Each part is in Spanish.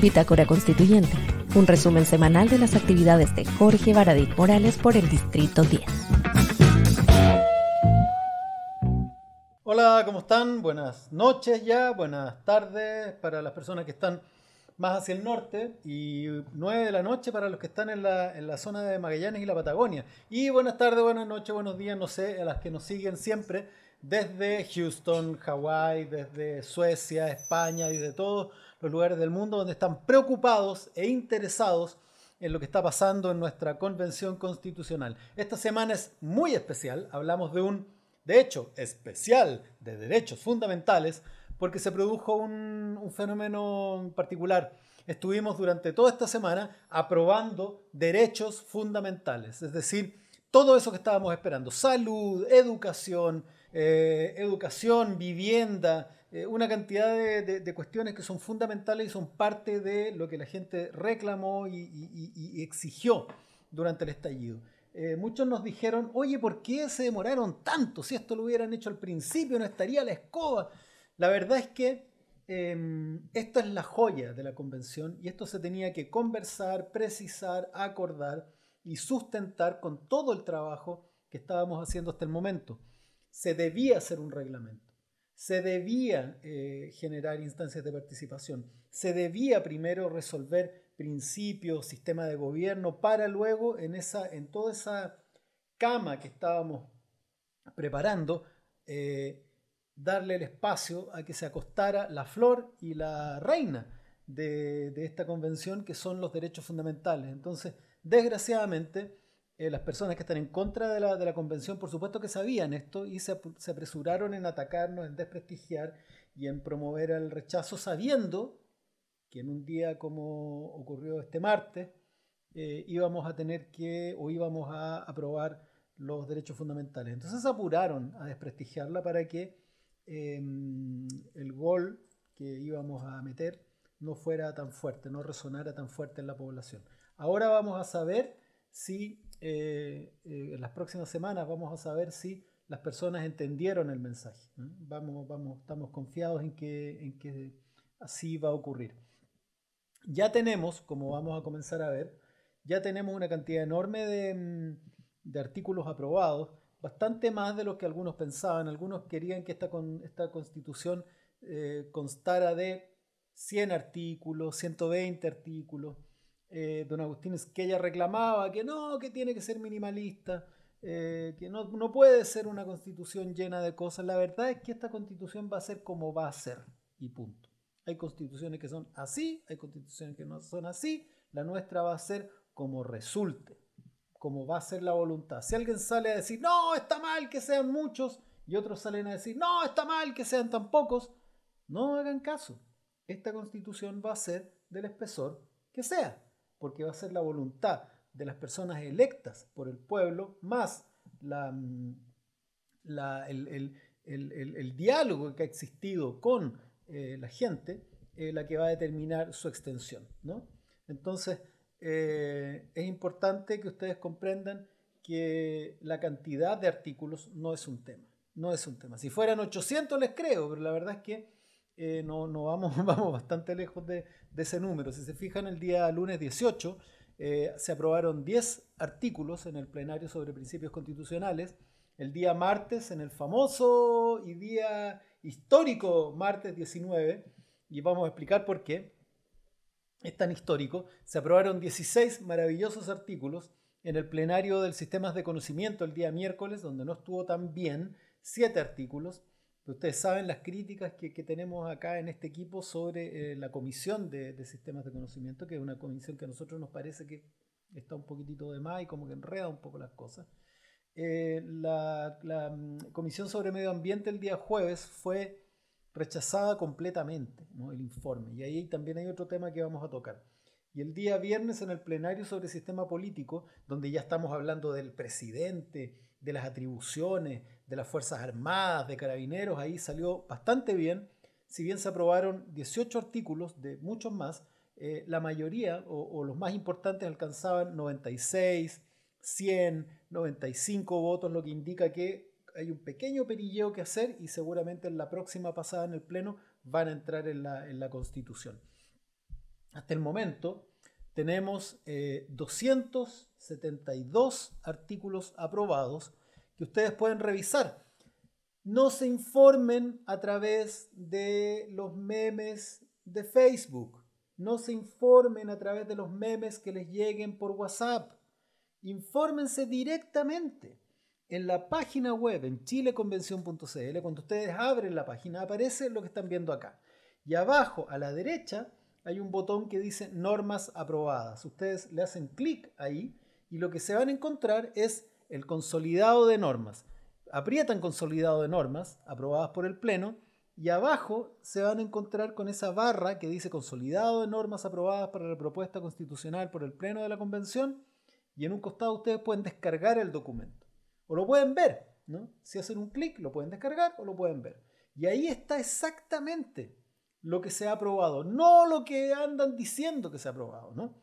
Bitácora Constituyente, un resumen semanal de las actividades de Jorge Baradit Morales por el Distrito 10. Hola, ¿cómo están? Buenas noches ya, buenas tardes para las personas que están más hacia el norte y 9 de la noche para los que están en la, en la zona de Magallanes y la Patagonia. Y buenas tardes, buenas noches, buenos días, no sé, a las que nos siguen siempre desde Houston, Hawái, desde Suecia, España y de todos los lugares del mundo donde están preocupados e interesados en lo que está pasando en nuestra convención constitucional. Esta semana es muy especial, hablamos de un, de hecho, especial de derechos fundamentales, porque se produjo un, fenómeno particular. Estuvimos durante toda esta semana aprobando derechos fundamentales, es decir, todo eso que estábamos esperando, salud, educación, eh, educación, vivienda, eh, una cantidad de, cuestiones que son fundamentales y son parte de lo que la gente reclamó y, exigió durante el estallido. Eh, muchos nos dijeron, oye, ¿por qué se demoraron tanto? Si esto lo hubieran hecho al principio, no estaría la escoba. La verdad es que em, esta es la joya de la convención y esto se tenía que conversar, precisar, acordar y sustentar con todo el trabajo que estábamos haciendo hasta el momento. Se debía hacer un reglamento, se debía eh, generar instancias de participación, se debía primero resolver principios, sistema de gobierno, para luego en toda esa cama que estábamos preparando, eh, darle el espacio a que se acostara la flor y la reina de, esta convención, que son los derechos fundamentales. Entonces, desgraciadamente, eh, las personas que están en contra de la, convención, por supuesto que sabían esto y se, apresuraron en atacarnos, en desprestigiar y en promover el rechazo, sabiendo que en un día como ocurrió este martes, eh, íbamos a tener que o íbamos a aprobar los derechos fundamentales. Entonces apuraron a desprestigiarla para que em, el gol que íbamos a meter no fuera tan fuerte, no resonara tan fuerte en la población. Ahora vamos a saber si eh, eh, en las próximas semanas vamos a saber si las personas entendieron el mensaje. Vamos, vamos, estamos confiados en que, en que así va a ocurrir. Ya tenemos, como vamos a comenzar a ver, ya tenemos una cantidad enorme de, mm, de artículos aprobados, bastante más de lo que algunos pensaban. Algunos querían que esta, con, esta constitución eh, constara de 100 artículos, 120 artículos. Eh, don Agustín es que ella reclamaba que no, que tiene que ser minimalista, eh, que no, no, puede ser una constitución llena de cosas. La verdad es que esta constitución va a ser como va a ser y punto. Hay constituciones que son así, hay constituciones que no son así. La nuestra va a ser como resulte, como va a ser la voluntad. Si alguien sale a decir, no, está mal que sean muchos, y otros salen a decir, no, está mal que sean tan pocos, no hagan caso. Esta constitución va a ser del espesor que sea porque va a ser la voluntad de las personas electas por el pueblo, más mm, el, diálogo que ha existido con eh, la gente, eh, la que va a determinar su extensión. ¿no? Entonces, eh, es importante que ustedes comprendan que la cantidad de artículos no es un tema. No es un tema. Si fueran 800 les creo, pero la verdad es que eh, no, no vamos, vamos bastante lejos de, ese número. Si se fijan, el día lunes 18 eh, se aprobaron 10 artículos en el plenario sobre principios constitucionales. El día martes, en el famoso y día histórico martes 19, y vamos a explicar por qué es tan histórico, se aprobaron 16 maravillosos artículos en el plenario del Sistemas de Conocimiento el día miércoles, donde no estuvo tan bien, 7 artículos. Ustedes saben las críticas que, tenemos acá en este equipo sobre eh, la comisión de, sistemas de conocimiento, que es una comisión que a nosotros nos parece que está un poquitito de más y como que enreda un poco las cosas. Eh, la, mm, comisión sobre medio ambiente el día jueves fue rechazada completamente, el informe. Y ahí también hay otro tema que vamos a tocar. Y el día viernes en el plenario sobre sistema político, donde ya estamos hablando del presidente, de las atribuciones, de las Fuerzas Armadas, de Carabineros, ahí salió bastante bien. Si bien se aprobaron 18 artículos de muchos más, eh, la mayoría o, los más importantes alcanzaban 96, 100, 95 votos, lo que indica que hay un pequeño perilleo que hacer y seguramente en la próxima pasada en el Pleno van a entrar en la, en la Constitución. Hasta el momento tenemos 272 eh, artículos aprobados que ustedes pueden revisar. No se informen a través de los memes de Facebook. No se informen a través de los memes que les lleguen por WhatsApp. Infórmense directamente en la página web en chileconvención.cl. Cuando ustedes abren la página aparece lo que están viendo acá. Y abajo a la derecha hay un botón que dice normas aprobadas. Ustedes le hacen clic ahí y lo que se van a encontrar es el consolidado de normas. Aprietan consolidado de normas aprobadas por el Pleno y abajo se van a encontrar con esa barra que dice consolidado de normas aprobadas para la propuesta constitucional por el Pleno de la Convención y en un costado ustedes pueden descargar el documento o lo pueden ver. ¿no? Si hacen un clic lo pueden descargar o lo pueden ver. Y ahí está exactamente lo que se ha aprobado, no lo que andan diciendo que se ha aprobado. ¿no?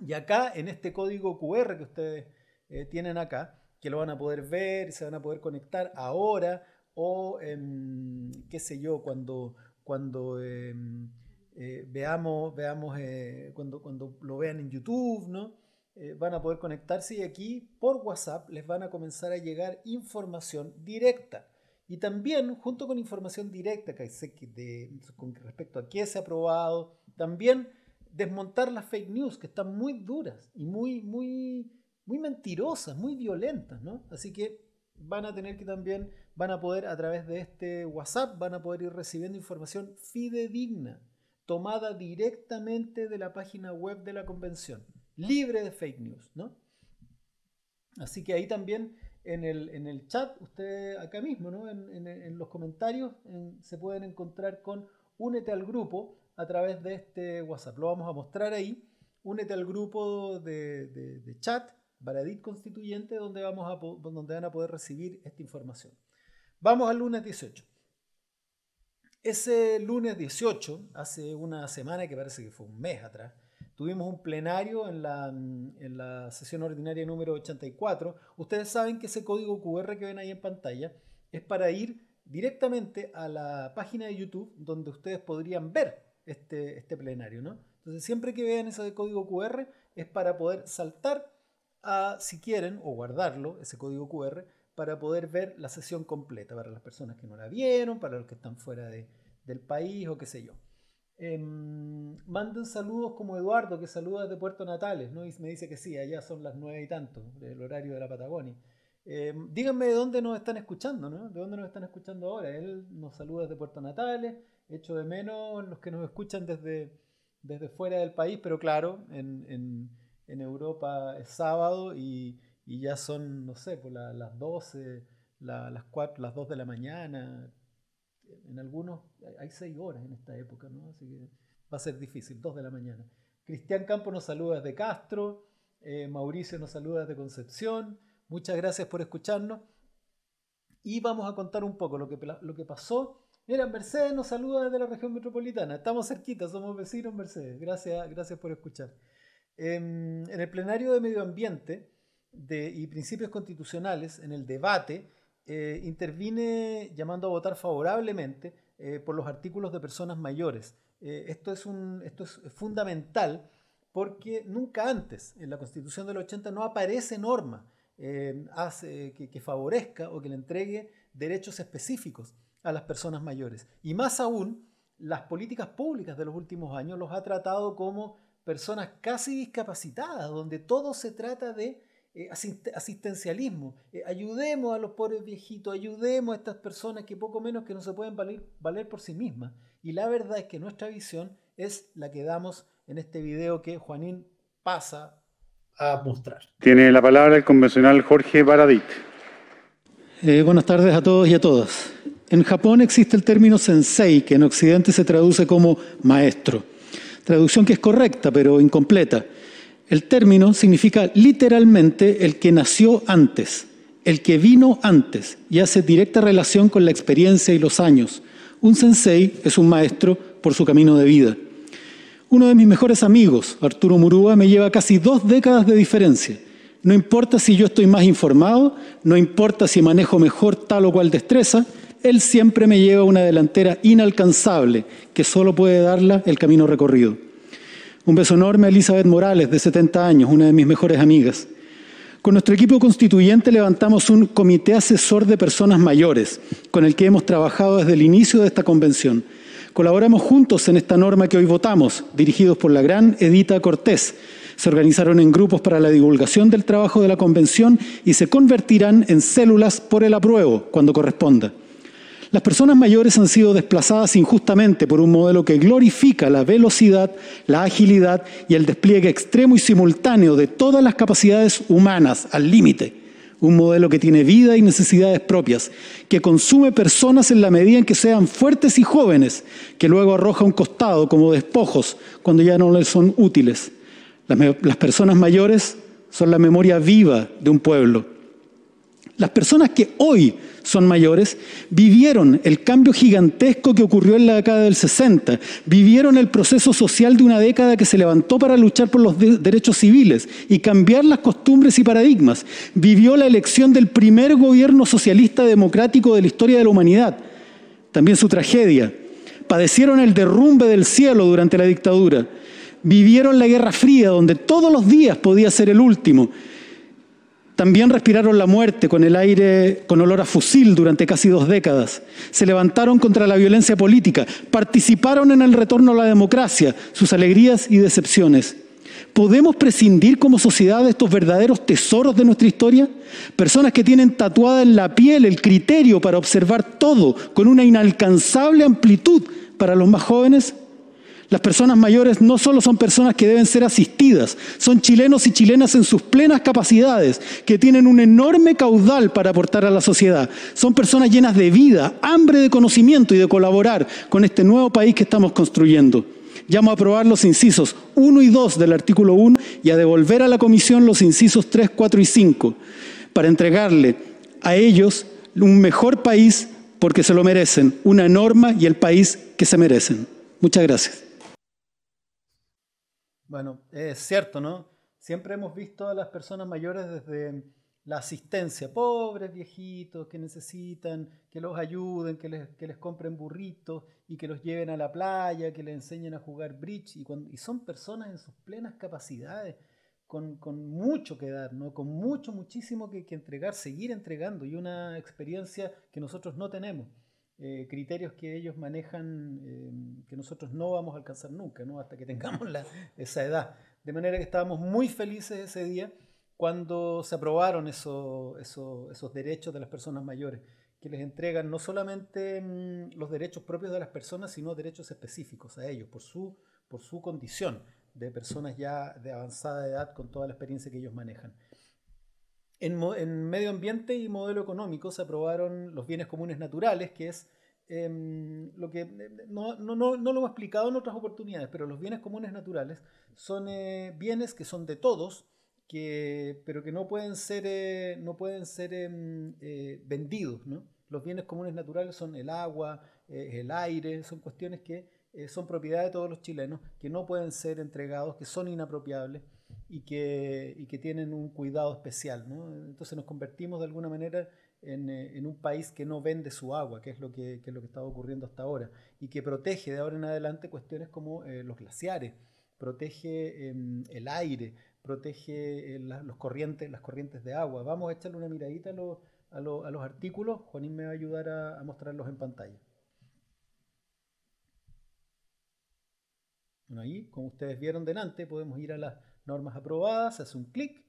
Y acá en este código QR que ustedes eh, tienen acá, que lo van a poder ver se van a poder conectar ahora o, qué sé yo, cuando, cuando em, eh, veamos, veamos eh, cuando, cuando lo vean en YouTube, ¿no? Eh, van a poder conectarse y aquí por WhatsApp les van a comenzar a llegar información directa. Y también, junto con información directa que de, con respecto a qué se ha aprobado, también desmontar las fake news que están muy duras y muy, muy, muy mentirosas, muy violentas, ¿no? Así que van a tener que también, van a poder a través de este WhatsApp, van a poder ir recibiendo información fidedigna, tomada directamente de la página web de la convención, libre de fake news, ¿no? Así que ahí también en el, en el chat, ustedes acá mismo, ¿no? en, los comentarios se pueden encontrar con únete al grupo a través de este WhatsApp. Lo vamos a mostrar ahí. Únete al grupo de, de chat Baradit Constituyente, donde, vamos a, donde van a poder recibir esta información. Vamos al lunes 18. Ese lunes 18, hace una semana que parece que fue un mes atrás, tuvimos un plenario en la, en la sesión ordinaria número 84. Ustedes saben que ese código QR que ven ahí en pantalla es para ir directamente a la página de YouTube donde ustedes podrían ver este, este plenario. ¿no? Entonces, siempre que vean ese código QR es para poder saltar a, si quieren, o guardarlo, ese código QR, para poder ver la sesión completa, para las personas que no la vieron, para los que están fuera de, del país o qué sé yo. Em, manden saludos como Eduardo, que saluda desde Puerto Natales, ¿no? y me dice que sí, allá son las nueve y tanto, el horario de la Patagonia. Em, díganme de dónde nos están escuchando, ¿no? De dónde nos están escuchando ahora. Él nos saluda desde Puerto Natales, echo de menos los que nos escuchan desde, desde fuera del país, pero claro, en en Europa es sábado y, ya son, no sé, pues las 12, las 4, las 2 de la mañana. En algunos hay 6 horas en esta época, ¿no? Así que va a ser difícil, 2 de la mañana. Cristian Campo nos saluda desde Castro, eh, Mauricio nos saluda desde Concepción. Muchas gracias por escucharnos. Y vamos a contar un poco lo que, lo que pasó. Mira, Mercedes nos saluda desde la región metropolitana. Estamos cerquita, somos vecinos Mercedes. Gracias, gracias por escuchar. En, el plenario de Medio Ambiente y Principios Constitucionales, en el debate, eh, intervine llamando a votar favorablemente eh, por los artículos de personas mayores. Eh, esto, es un, esto es fundamental porque nunca antes en la Constitución del 80 no aparece norma hace, que, que favorezca o que le entregue derechos específicos a las personas mayores. Y más aún, las políticas públicas de los últimos años los ha tratado como personas casi discapacitadas, donde todo se trata de eh, asistencialismo. Eh, ayudemos a los pobres viejitos, ayudemos a estas personas que poco menos que no se pueden valer, valer por sí mismas. Y la verdad es que nuestra visión es la que damos en este video que Juanín pasa a mostrar. Tiene la palabra el convencional Jorge Baradit. Eh, buenas tardes a todos y a todas. En Japón existe el término sensei, que en Occidente se traduce como maestro traducción que es correcta pero incompleta. El término significa literalmente el que nació antes, el que vino antes y hace directa relación con la experiencia y los años. Un sensei es un maestro por su camino de vida. Uno de mis mejores amigos, Arturo Murúa, me lleva casi dos décadas de diferencia. No importa si yo estoy más informado, no importa si manejo mejor tal o cual destreza, él siempre me lleva una delantera inalcanzable que solo puede darla el camino recorrido. Un beso enorme a Elizabeth Morales, de 70 años, una de mis mejores amigas. Con nuestro equipo constituyente levantamos un comité asesor de personas mayores, con el que hemos trabajado desde el inicio de esta convención. Colaboramos juntos en esta norma que hoy votamos, dirigidos por la gran Edita Cortés, se organizaron en grupos para la divulgación del trabajo de la convención y se convertirán en células por el apruebo cuando corresponda. Las personas mayores han sido desplazadas injustamente por un modelo que glorifica la velocidad, la agilidad y el despliegue extremo y simultáneo de todas las capacidades humanas al límite. Un modelo que tiene vida y necesidades propias, que consume personas en la medida en que sean fuertes y jóvenes, que luego arroja un costado como despojos cuando ya no les son útiles. Las, personas mayores son la memoria viva de un pueblo. Las personas que hoy son mayores vivieron el cambio gigantesco que ocurrió en la década del 60, vivieron el proceso social de una década que se levantó para luchar por los derechos civiles y cambiar las costumbres y paradigmas, vivió la elección del primer gobierno socialista democrático de la historia de la humanidad, también su tragedia, padecieron el derrumbe del cielo durante la dictadura, vivieron la Guerra Fría, donde todos los días podía ser el último. También respiraron la muerte con el aire con olor a fusil durante casi dos décadas. Se levantaron contra la violencia política, participaron en el retorno a la democracia, sus alegrías y decepciones. ¿Podemos prescindir como sociedad de estos verdaderos tesoros de nuestra historia? Personas que tienen tatuada en la piel el criterio para observar todo con una inalcanzable amplitud para los más jóvenes. Las personas mayores no solo son personas que deben ser asistidas, son chilenos y chilenas en sus plenas capacidades, que tienen un enorme caudal para aportar a la sociedad. Son personas llenas de vida, hambre de conocimiento y de colaborar con este nuevo país que estamos construyendo. Llamo a aprobar los incisos 1 y 2 del artículo 1 y a devolver a la comisión los incisos 3, 4 y 5 para entregarle a ellos un mejor país porque se lo merecen, una norma y el país que se merecen. Muchas gracias. Bueno, es cierto, ¿no? Siempre hemos visto a las personas mayores desde la asistencia, pobres viejitos que necesitan que los ayuden, que les, que les compren burritos y que los lleven a la playa, que les enseñen a jugar bridge. Y, son personas en sus plenas capacidades, con, con, mucho que dar, ¿no? con mucho, muchísimo que, que entregar, seguir entregando y una experiencia que nosotros no tenemos. Eh, criterios que ellos manejan eh, que nosotros no vamos a alcanzar nunca, ¿no? hasta que tengamos esa edad. De manera que estábamos muy felices ese día cuando se aprobaron esos derechos de las personas mayores, que les entregan no solamente mm, los derechos propios de las personas, sino derechos específicos a ellos, por su condición de personas ya de avanzada edad con toda la experiencia que ellos manejan. En, medio ambiente y modelo económico se aprobaron los bienes comunes naturales, que es em, lo que no, lo hemos explicado en otras oportunidades, pero los bienes comunes naturales son eh, bienes que son de todos, que, pero que no pueden ser, eh, no pueden ser em, eh, vendidos. Los bienes comunes naturales son el agua, el aire, son cuestiones que son propiedad de todos los chilenos, que no pueden ser entregados, que son inapropiables y que, que tienen un cuidado especial. Entonces nos convertimos de alguna manera eh, en, un país que no vende su agua, que es, lo que, es lo que está ocurriendo hasta ahora, y que protege de ahora en adelante cuestiones como eh, los glaciares, protege em, el aire, protege eh, los corrientes, las corrientes de agua. Vamos a echarle una miradita a, a, los artículos. Juanín me va a ayudar a, a mostrarlos en pantalla. Bueno, ahí, como ustedes vieron delante, podemos ir a las normas aprobadas, hace un clic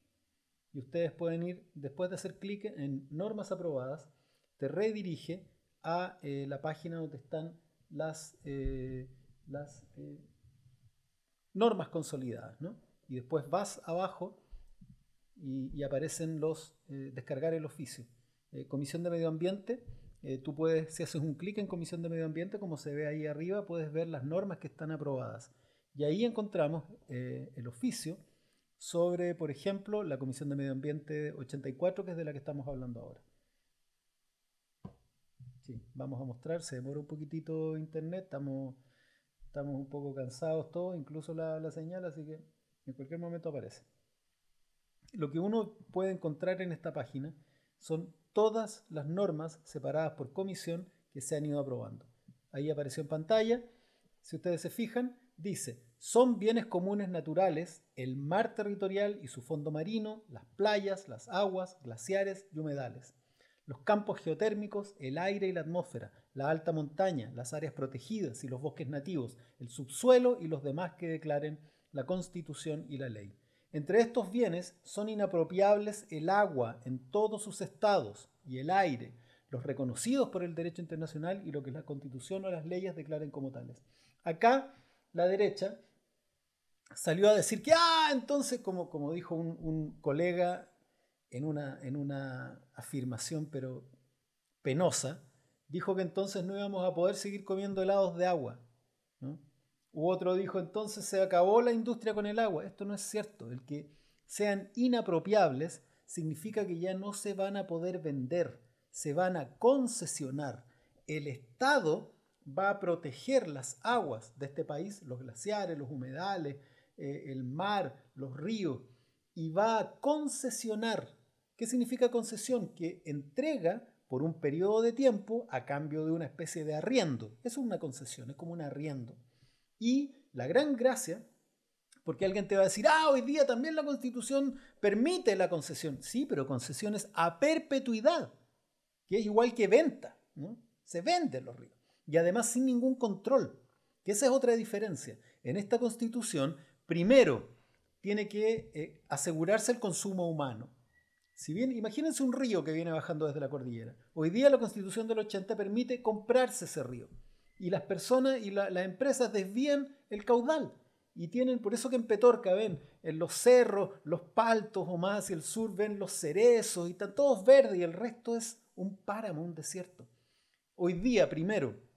y ustedes pueden ir, después de hacer clic en normas aprobadas, te redirige a eh, la página donde están las, eh, eh, normas consolidadas. Y después vas abajo y, aparecen los descargar el oficio. Comisión de Medio Ambiente, tú puedes, si haces un clic en Comisión de Medio Ambiente, como se ve ahí arriba, puedes ver las normas que están aprobadas. Y ahí encontramos el oficio sobre, por ejemplo, la Comisión de Medio Ambiente 84, que es de la que estamos hablando ahora. Sí, vamos a mostrar, se demora un poquitito internet, estamos, estamos un poco cansados todos, incluso la, señal, así que en cualquier momento aparece. lo que uno puede encontrar en esta página son todas las normas separadas por comisión que se han ido aprobando. Ahí apareció en pantalla. Si ustedes se fijan, dice, son bienes comunes naturales el mar territorial y su fondo marino, las playas, las aguas, glaciares y humedales, los campos geotérmicos, el aire y la atmósfera, la alta montaña, las áreas protegidas y los bosques nativos, el subsuelo y los demás que declaren la Constitución y la ley. Entre estos bienes son inapropiables el agua en todos sus estados y el aire, los reconocidos por el derecho internacional y lo que la Constitución o las leyes declaren como tales. Acá la derecha salió a decir que, ah, entonces, como, como dijo un, colega en una, en una afirmación, pero penosa, dijo que entonces no íbamos a poder seguir comiendo helados de agua. ¿no? U otro dijo, entonces se acabó la industria con el agua. Esto no es cierto. El que sean inapropiables significa que ya no se van a poder vender, se van a concesionar. El Estado va a proteger las aguas de este país, los glaciares, los humedales, eh, el mar, los ríos, y va a concesionar. ¿Qué significa concesión? Que entrega por un periodo de tiempo a cambio de una especie de arriendo. Es una concesión, es como un arriendo. Y la gran gracia, porque alguien te va a decir, ah, hoy día también la constitución permite la concesión. Sí, pero concesiones a perpetuidad, que es igual que venta. ¿no? Se venden los ríos. Y además sin ningún control, que esa es otra diferencia. En esta constitución, primero, tiene que eh, asegurarse el consumo humano. Si bien, imagínense un río que viene bajando desde la cordillera. Hoy día la constitución del 80 permite comprarse ese río y las personas y las empresas desvían el caudal. Y tienen, por eso que en Petorca ven en los cerros, los paltos o más hacia el sur ven los cerezos y están todos verdes y el resto es un páramo, un desierto. Hoy día, primero,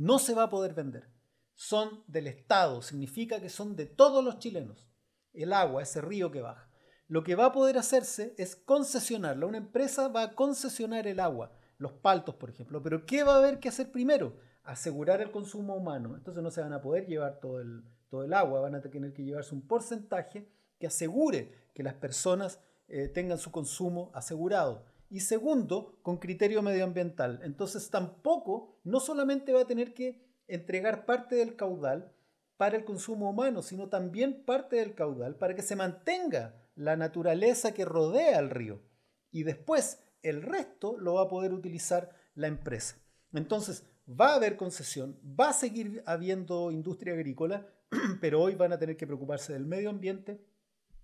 no se va a poder vender. Son del Estado, significa que son de todos los chilenos. El agua, ese río que baja. Lo que va a poder hacerse es concesionarla. Una empresa va a concesionar el agua, los paltos, por ejemplo. Pero ¿qué va a haber que hacer primero? asegurar el consumo humano. Entonces no se van a poder llevar todo el, todo el agua, van a tener que llevarse un porcentaje que asegure que las personas eh, tengan su consumo asegurado. Y segundo, con criterio medioambiental. Entonces tampoco, no solamente va a tener que entregar parte del caudal para el consumo humano, sino también parte del caudal para que se mantenga la naturaleza que rodea al río. Y después el resto lo va a poder utilizar la empresa. Entonces, va a haber concesión, va a seguir habiendo industria agrícola, pero hoy van a tener que preocuparse del medio ambiente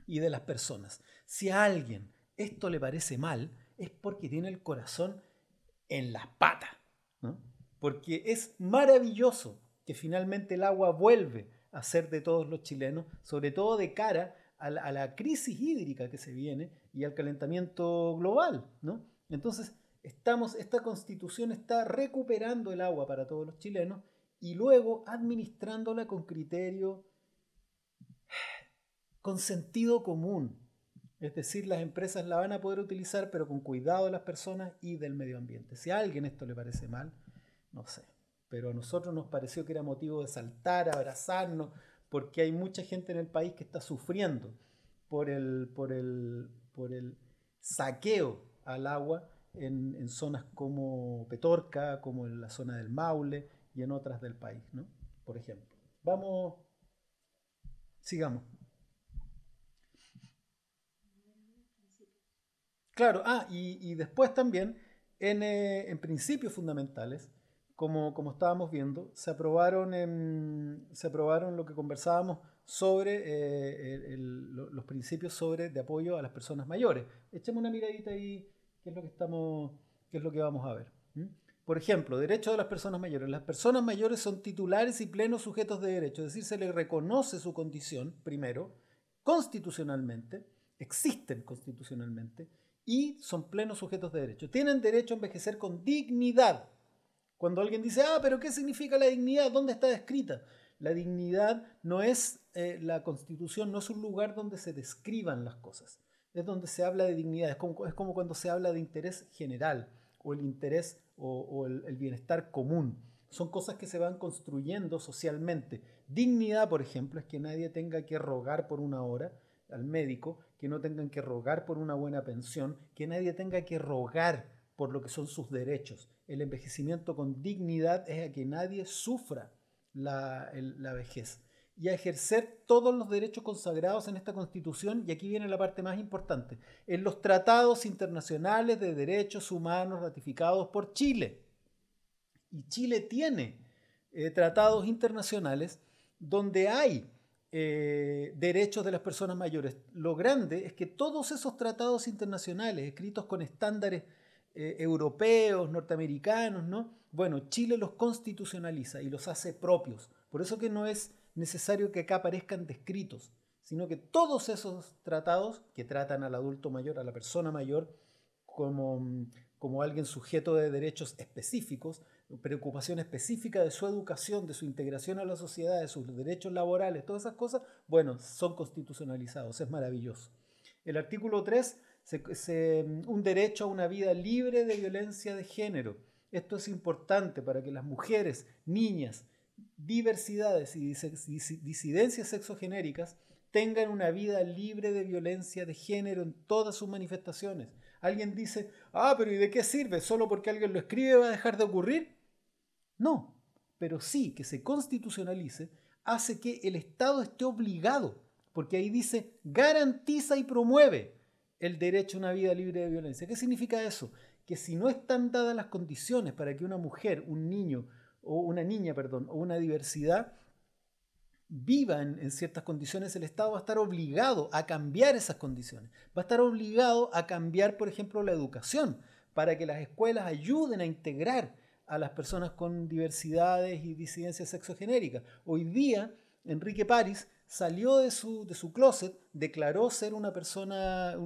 y de las personas. Si a alguien esto le parece mal, es porque tiene el corazón en las patas, porque es maravilloso que finalmente el agua vuelve a ser de todos los chilenos, sobre todo de cara a la, crisis hídrica que se viene y al calentamiento global. Entonces, esta constitución está recuperando el agua para todos los chilenos y luego administrándola con criterio, con sentido común. Es decir, las empresas la van a poder utilizar, pero con cuidado de las personas y del medio ambiente. Si a alguien esto le parece mal, no sé. Pero a nosotros nos pareció que era motivo de saltar, abrazarnos, porque hay mucha gente en el país que está sufriendo por el, saqueo al agua en, zonas como Petorca, como en la zona del Maule y en otras del país, ¿no? Por ejemplo. Vamos, sigamos. Claro, ah, y, después también en, eh, principios fundamentales, como, como, estábamos viendo, se aprobaron, se aprobaron lo que conversábamos sobre eh, los principios sobre de apoyo a las personas mayores. Echemos una miradita ahí ¿Qué es lo que, estamos, qué es lo que vamos a ver? Por ejemplo, derecho de las personas mayores. Las personas mayores son titulares y plenos sujetos de derecho, es decir, se les reconoce su condición, primero, constitucionalmente, existen constitucionalmente y son plenos sujetos de derecho. Tienen derecho a envejecer con dignidad. Cuando alguien dice, ah, pero ¿qué significa la dignidad? ¿Dónde está descrita? La dignidad no es, eh, la constitución no es un lugar donde se describan las cosas es donde se habla de dignidad, es como, es como cuando se habla de interés general o el interés o, el, bienestar común. Son cosas que se van construyendo socialmente. Dignidad, por ejemplo, es que nadie tenga que rogar por una hora, al médico, que no tengan que rogar por una buena pensión, que nadie tenga que rogar por lo que son sus derechos. El envejecimiento con dignidad es a que nadie sufra la, la vejez y a ejercer todos los derechos consagrados en esta Constitución, y aquí viene la parte más importante, en los tratados internacionales de derechos humanos ratificados por Chile. Y Chile tiene eh, tratados internacionales donde hay eh, derechos de las personas mayores. Lo grande es que todos esos tratados internacionales, escritos con estándares eh, europeos, norteamericanos, ¿no? Bueno, Chile los constitucionaliza y los hace propios. Por eso que no es necesario que acá aparezcan descritos, sino que todos esos tratados que tratan al adulto mayor, a la persona mayor, como, como alguien sujeto de derechos específicos, preocupación específica de su educación, de su integración a la sociedad, de sus derechos laborales, todas esas cosas, bueno, son constitucionalizados, es maravilloso. El artículo 3, un derecho a una vida libre de violencia de género. Esto es importante para que las mujeres, niñas, diversidades y disidencias sexogenéricas tengan una vida libre de violencia de género en todas sus manifestaciones. Alguien dice, ah, pero ¿y de qué sirve? ¿Solo porque alguien lo escribe va a dejar de ocurrir? No, pero sí que se constitucionalice hace que el Estado esté obligado, porque ahí dice garantiza y promueve el derecho a una vida libre de violencia. ¿Qué significa eso? Que si no están dadas las condiciones para que una mujer, un niño o una niña, perdón, o una diversidad viva en, en, ciertas condiciones, el Estado va a estar obligado a cambiar esas condiciones. Va a estar obligado a cambiar, por ejemplo, la educación, para que las escuelas ayuden a integrar a las personas con diversidades y disidencias sexogenéricas. Hoy día, Enrique París salió de su, de su closet, declaró ser una persona,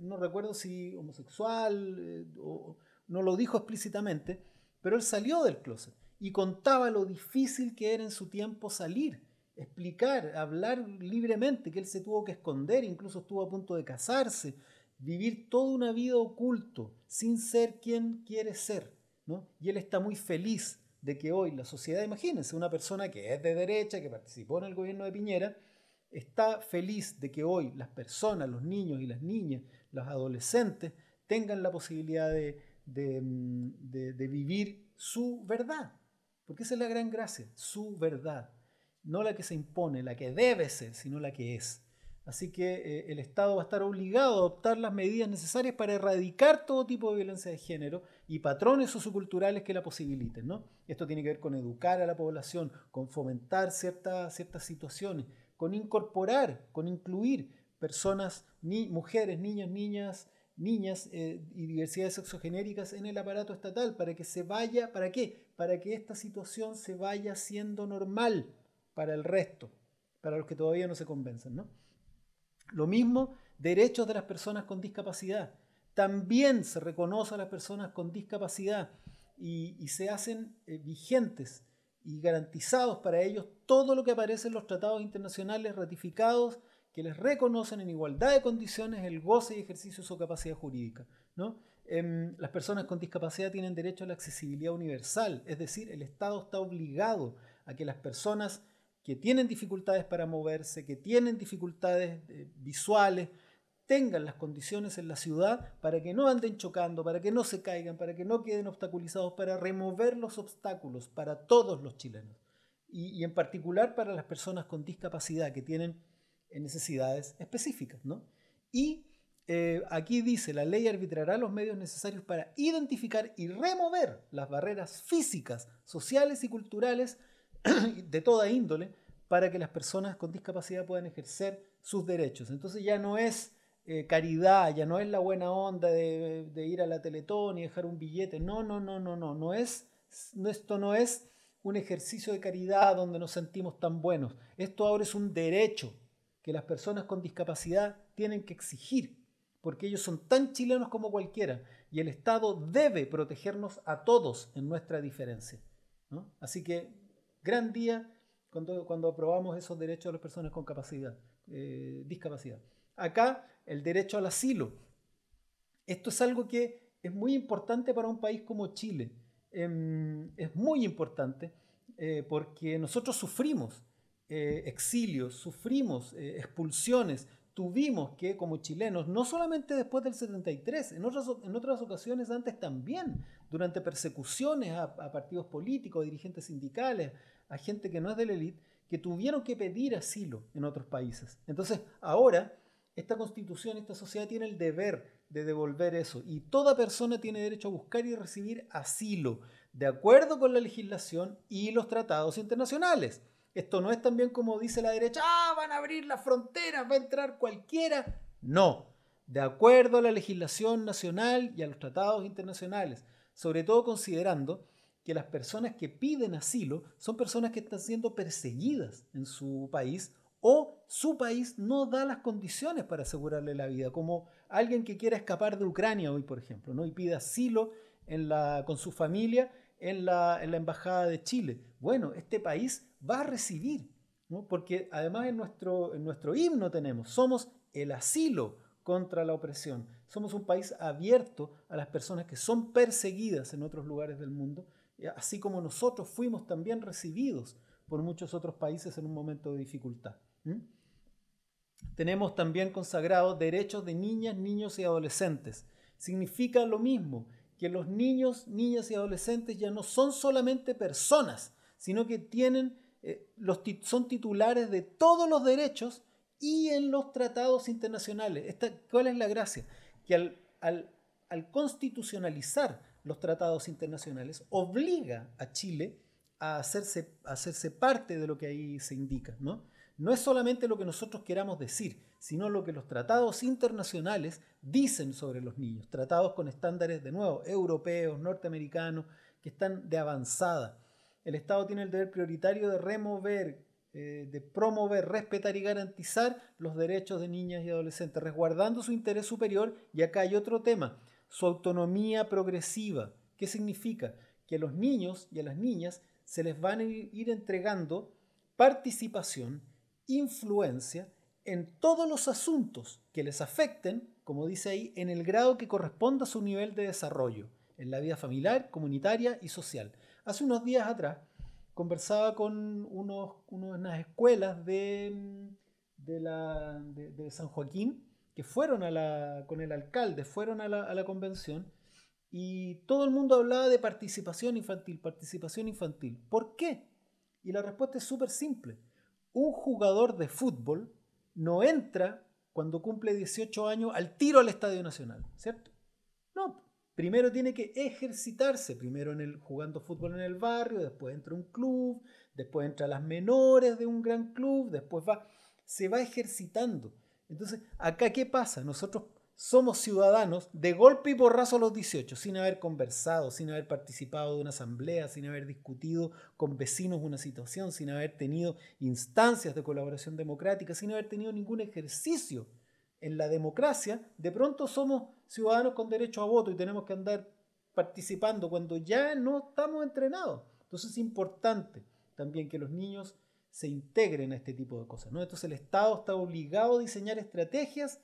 no recuerdo si homosexual, eh, o, no lo dijo explícitamente, pero él salió del closet y contaba lo difícil que era en su tiempo salir, explicar, hablar libremente, que él se tuvo que esconder, incluso estuvo a punto de casarse, vivir toda una vida oculto, sin ser quien quiere ser. Y él está muy feliz de que hoy la sociedad, imagínense, una persona que es de derecha, que participó en el gobierno de Piñera, está feliz de que hoy las personas, los niños y las niñas, los adolescentes, tengan la posibilidad de, mm, de vivir su verdad. Porque esa es la gran gracia, su verdad. No la que se impone, la que debe ser, sino la que es. Así que eh, el Estado va a estar obligado a adoptar las medidas necesarias para erradicar todo tipo de violencia de género y patrones socioculturales que la posibiliten. ¿no? Esto tiene que ver con educar a la población, con fomentar ciertas, ciertas situaciones, con incorporar, con incluir personas, ni, mujeres, niños, niñas, niñas eh, y diversidades sexogenéricas en el aparato estatal para que se vaya, ¿para qué? Para que esta situación se vaya siendo normal para el resto, para los que todavía no se convencen, ¿no? Lo mismo, derechos de las personas con discapacidad. También se reconoce a las personas con discapacidad y, se hacen eh, vigentes y garantizados para ellos todo lo que aparece en los tratados internacionales ratificados que les reconocen en igualdad de condiciones el goce y ejercicio de su capacidad jurídica. ¿no? Em, las personas con discapacidad tienen derecho a la accesibilidad universal, es decir, el Estado está obligado a que las personas que tienen dificultades para moverse, que tienen dificultades eh, visuales, tengan las condiciones en la ciudad para que no anden chocando, para que no se caigan, para que no queden obstaculizados, para remover los obstáculos para todos los chilenos. Y, en particular para las personas con discapacidad que tienen necesidades específicas. ¿no? Y eh, aquí dice, la ley arbitrará los medios necesarios para identificar y remover las barreras físicas, sociales y culturales de toda índole para que las personas con discapacidad puedan ejercer sus derechos. Entonces ya no es eh, caridad, ya no es la buena onda de, ir a la Teletón y dejar un billete. No, no, no, no, no. no es, esto no es un ejercicio de caridad donde nos sentimos tan buenos. Esto ahora es un derecho que las personas con discapacidad tienen que exigir, porque ellos son tan chilenos como cualquiera y el Estado debe protegernos a todos en nuestra diferencia. Así que gran día cuando, cuando aprobamos esos derechos de las personas con capacidad, eh, discapacidad. Acá, el derecho al asilo. Esto es algo que es muy importante para un país como Chile. Em, es muy importante eh, porque nosotros sufrimos eh, exilios, sufrimos expulsiones, tuvimos que, como chilenos, no solamente después del 73, en otras, en otras ocasiones antes también, durante persecuciones a, a partidos políticos, a dirigentes sindicales, a gente que no es de la élite, que tuvieron que pedir asilo en otros países. Entonces, ahora, esta constitución, esta sociedad tiene el deber de devolver eso. Y toda persona tiene derecho a buscar y recibir asilo, de acuerdo con la legislación y los tratados internacionales. Esto no es también como dice la derecha, ah, van a abrir las fronteras, va a entrar cualquiera. No, de acuerdo a la legislación nacional y a los tratados internacionales, sobre todo considerando que las personas que piden asilo son personas que están siendo perseguidas en su país o su país no da las condiciones para asegurarle la vida, como alguien que quiera escapar de Ucrania hoy, por ejemplo, ¿no? y pide asilo en la, con su familia en la, en la Embajada de Chile. Bueno, este país va a recibir, ¿no? porque además en nuestro, en nuestro himno tenemos, somos el asilo contra la opresión. Somos un país abierto a las personas que son perseguidas en otros lugares del mundo, así como nosotros fuimos también recibidos por muchos otros países en un momento de dificultad. Tenemos también consagrados derechos de niñas, niños y adolescentes. Significa lo mismo, que los niños, niñas y adolescentes ya no son solamente personas, sino que tienen, eh, son titulares de todos los derechos y en los tratados internacionales. Esta, ¿Cuál es la gracia? Que al, al, al constitucionalizar los tratados internacionales obliga a Chile a hacerse, a hacerse parte de lo que ahí se indica. ¿no? no es solamente lo que nosotros queramos decir, sino lo que los tratados internacionales dicen sobre los niños. Tratados con estándares, de nuevo, europeos, norteamericanos, que están de avanzada. El Estado tiene el deber prioritario de remover, eh, de promover, respetar y garantizar los derechos de niñas y adolescentes, resguardando su interés superior. Y acá hay otro tema, su autonomía progresiva. ¿Qué significa? Que a los niños y a las niñas se les van a ir entregando participación, influencia en todos los asuntos que les afecten, como dice ahí, en el grado que corresponda a su nivel de desarrollo, en la vida familiar, comunitaria y social. Hace unos días atrás conversaba con unos, unas escuelas de, San Joaquín que fueron a la, con el alcalde, fueron a la, a la convención y todo el mundo hablaba de participación infantil, participación infantil. ¿Por qué? Y la respuesta es súper simple un jugador de fútbol no entra cuando cumple 18 años al tiro al Estadio Nacional, ¿cierto? No, primero tiene que ejercitarse, primero en el, jugando fútbol en el barrio, después entra un club, después entra a las menores de un gran club, después va, se va ejercitando. Entonces, acá, ¿qué pasa? Nosotros somos ciudadanos de golpe y porrazo a los 18, sin haber conversado, sin haber participado de una asamblea, sin haber discutido con vecinos una situación, sin haber tenido instancias de colaboración democrática, sin haber tenido ningún ejercicio en la democracia, de pronto somos ciudadanos con derecho a voto y tenemos que andar participando cuando ya no estamos entrenados. Entonces es importante también que los niños se integren a este tipo de cosas. ¿no? Entonces el Estado está obligado a diseñar estrategias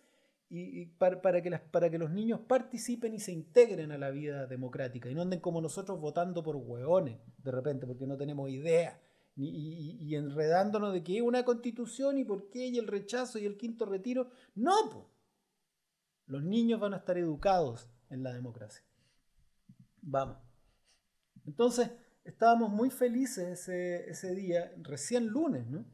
y, para, que para que los niños participen y se integren a la vida democrática y no anden como nosotros votando por hueones de repente porque no tenemos idea y, enredándonos de que es una constitución y por qué y el rechazo y el quinto retiro. No, los niños van a estar educados en la democracia. Vamos. Entonces, estábamos muy felices ese, ese día, recién lunes, ¿no?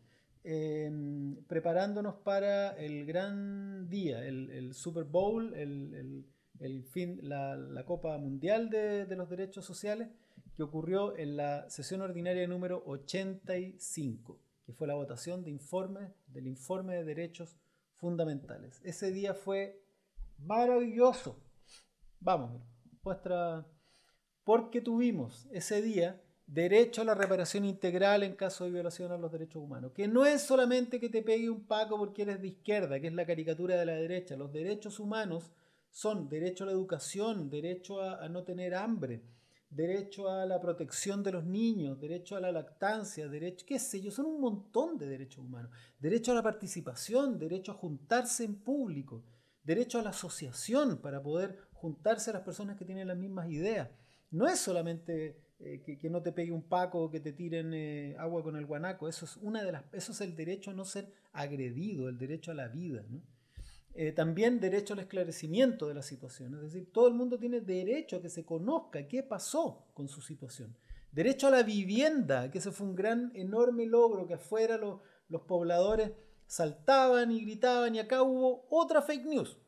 Em, preparándonos para el gran día, el, Super Bowl, el, fin, la, Copa Mundial de, los Derechos Sociales, que ocurrió en la sesión ordinaria número 85, que fue la votación de informe, del informe de derechos fundamentales. Ese día fue maravilloso. Vamos, vuestra... Porque tuvimos ese día derecho a la reparación integral en caso de violación a los derechos humanos. Que no es solamente que te pegue un paco porque eres de izquierda, que es la caricatura de la derecha. Los derechos humanos son derecho a la educación, derecho a, no tener hambre, derecho a la protección de los niños, derecho a la lactancia, derecho, qué sé yo, son un montón de derechos humanos. Derecho a la participación, derecho a juntarse en público, derecho a la asociación para poder juntarse a las personas que tienen las mismas ideas. No es solamente eh, que, no te pegue un paco o que te tiren eh, agua con el guanaco. Eso es, una de las, eso es el derecho a no ser agredido, el derecho a la vida. eh, también derecho al esclarecimiento de la situación. Es decir, todo el mundo tiene derecho a que se conozca qué pasó con su situación. Derecho a la vivienda, que ese fue un gran, enorme logro, que afuera los, los pobladores saltaban y gritaban y acá hubo otra fake news.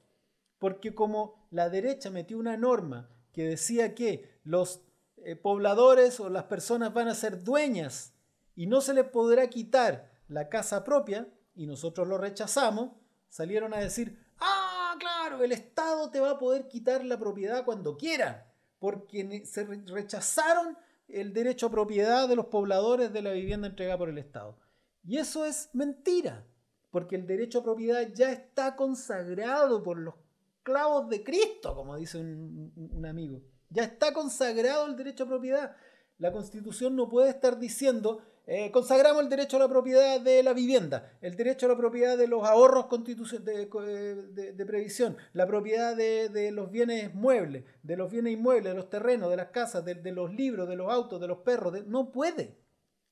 Porque como la derecha metió una norma que decía que los eh, pobladores o las personas van a ser dueñas y no se les podrá quitar la casa propia, y nosotros lo rechazamos, salieron a decir, ah, claro, el Estado te va a poder quitar la propiedad cuando quiera, porque se rechazaron el derecho a propiedad de los pobladores de la vivienda entregada por el Estado. Y eso es mentira, porque el derecho a propiedad ya está consagrado por los clavos de Cristo, como dice un, un amigo. Ya está consagrado el derecho a propiedad. La Constitución no puede estar diciendo, eh, consagramos el derecho a la propiedad de la vivienda, el derecho a la propiedad de los ahorros de, de, previsión, la propiedad de, los bienes muebles, de los bienes inmuebles, de los terrenos, de las casas, de, los libros, de los autos, de los perros. no puede.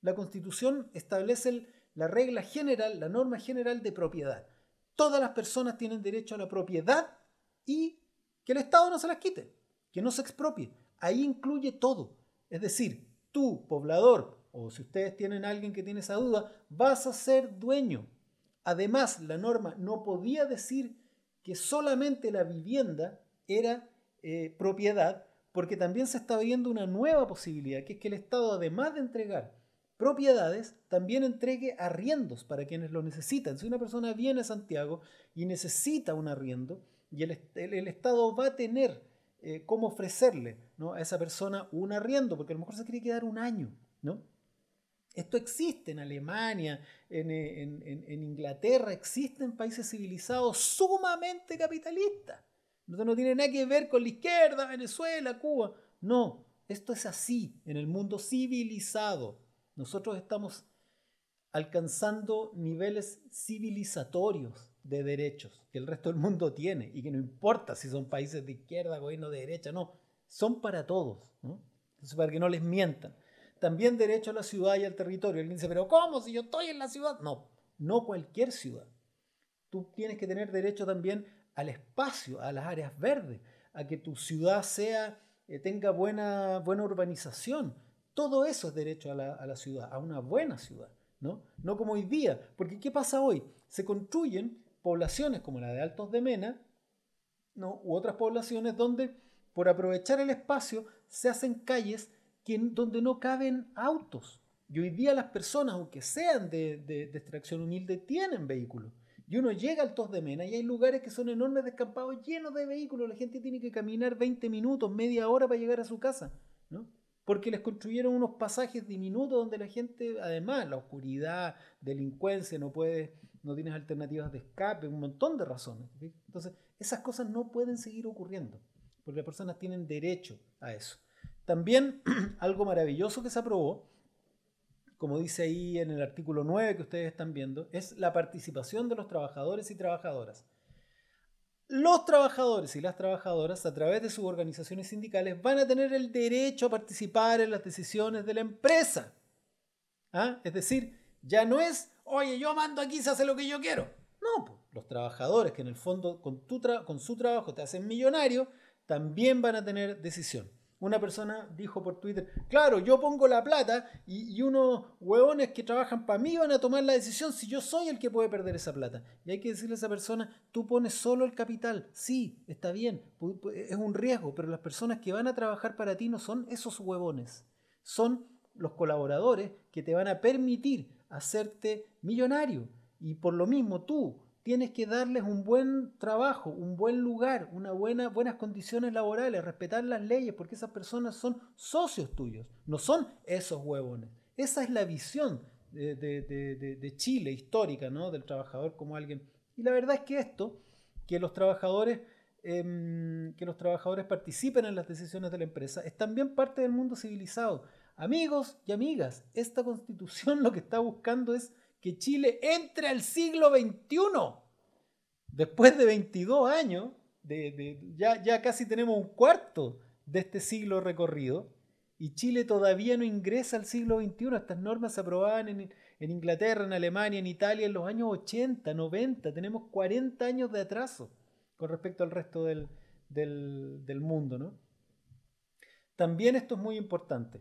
La Constitución establece la regla general, la norma general de propiedad. Todas las personas tienen derecho a la propiedad y que el Estado no se las quite, que no se expropie. Ahí incluye todo. Es decir, tú, poblador, o si ustedes tienen alguien que tiene esa duda, vas a ser dueño. Además, la norma no podía decir que solamente la vivienda era eh, propiedad, porque también se está viendo una nueva posibilidad, que es que el Estado, además de entregar propiedades, también entregue arriendos para quienes lo necesitan. Si una persona viene a Santiago y necesita un arriendo, y el, Estado va a tener eh, cómo ofrecerle ¿no? a esa persona un arriendo, porque a lo mejor se quiere quedar un año, ¿no? Esto existe en Alemania, en, Inglaterra, existe en países civilizados sumamente capitalistas. Esto no tiene nada que ver con la izquierda, Venezuela, Cuba. No, esto es así en el mundo civilizado. Nosotros estamos alcanzando niveles civilizatorios de derechos que el resto del mundo tiene y que no importa si son países de izquierda, gobierno de derecha, no, son para todos. Entonces, para que no les mientan también derecho a la ciudad y al territorio. Alguien dice, pero ¿cómo si yo estoy en la ciudad? No, no cualquier ciudad. Tú tienes que tener derecho también al espacio, a las áreas verdes, a que tu ciudad sea, eh, tenga buena, buena urbanización. Todo eso es derecho a la, ciudad, a una buena ciudad, ¿no? No como hoy día, porque ¿qué pasa hoy? Se construyen poblaciones como la de Altos de Mena, ¿no? u otras poblaciones donde por aprovechar el espacio se hacen calles donde no caben autos. Y hoy día las personas, aunque sean de, extracción humilde, tienen vehículos. Y uno llega al Tos de Mena y hay lugares que son enormes descampados llenos de vehículos. La gente tiene que caminar 20 minutos, media hora para llegar a su casa. ¿no? Porque les construyeron unos pasajes diminutos donde la gente, además, la oscuridad, delincuencia, no puede, no tienes alternativas de escape, un montón de razones. Entonces, esas cosas no pueden seguir ocurriendo. Porque las personas tienen derecho a eso. También algo maravilloso que se aprobó, como dice ahí en el artículo 9 que ustedes están viendo, es la participación de los trabajadores y trabajadoras. Los trabajadores y las trabajadoras, a través de sus organizaciones sindicales, van a tener el derecho a participar en las decisiones de la empresa. ¿Ah? Es decir, ya no es, oye, yo mando aquí, se hace lo que yo quiero. No, los trabajadores que en el fondo con, con su trabajo te hacen millonario, también van a tener decisión. Una persona dijo por Twitter, claro, yo pongo la plata y, unos hueones que trabajan para mí van a tomar la decisión si yo soy el que puede perder esa plata. Y hay que decirle a esa persona, tú pones solo el capital. Sí, está bien, es un riesgo, pero las personas que van a trabajar para ti no son esos huevones. Son los colaboradores que te van a permitir hacerte millonario. Y por lo mismo tú, tienes que darles un buen trabajo, un buen lugar, una buena, buenas condiciones laborales, respetar las leyes, porque esas personas son socios tuyos, no son esos huevones. Esa es la visión de, Chile histórica, ¿no? Del trabajador como alguien. Y la verdad es que esto, que los trabajadores, em, que los trabajadores participen en las decisiones de la empresa, es también parte del mundo civilizado. Amigos y amigas, esta constitución lo que está buscando es que Chile entre al siglo XXI. Después de 22 años, ya, casi tenemos un cuarto de este siglo recorrido, y Chile todavía no ingresa al siglo XXI. Estas normas se aprobaban en, en Inglaterra, en Alemania, en Italia en los años 80, 90. Tenemos 40 años de atraso con respecto al resto del, del, mundo. ¿no? También esto es muy importante.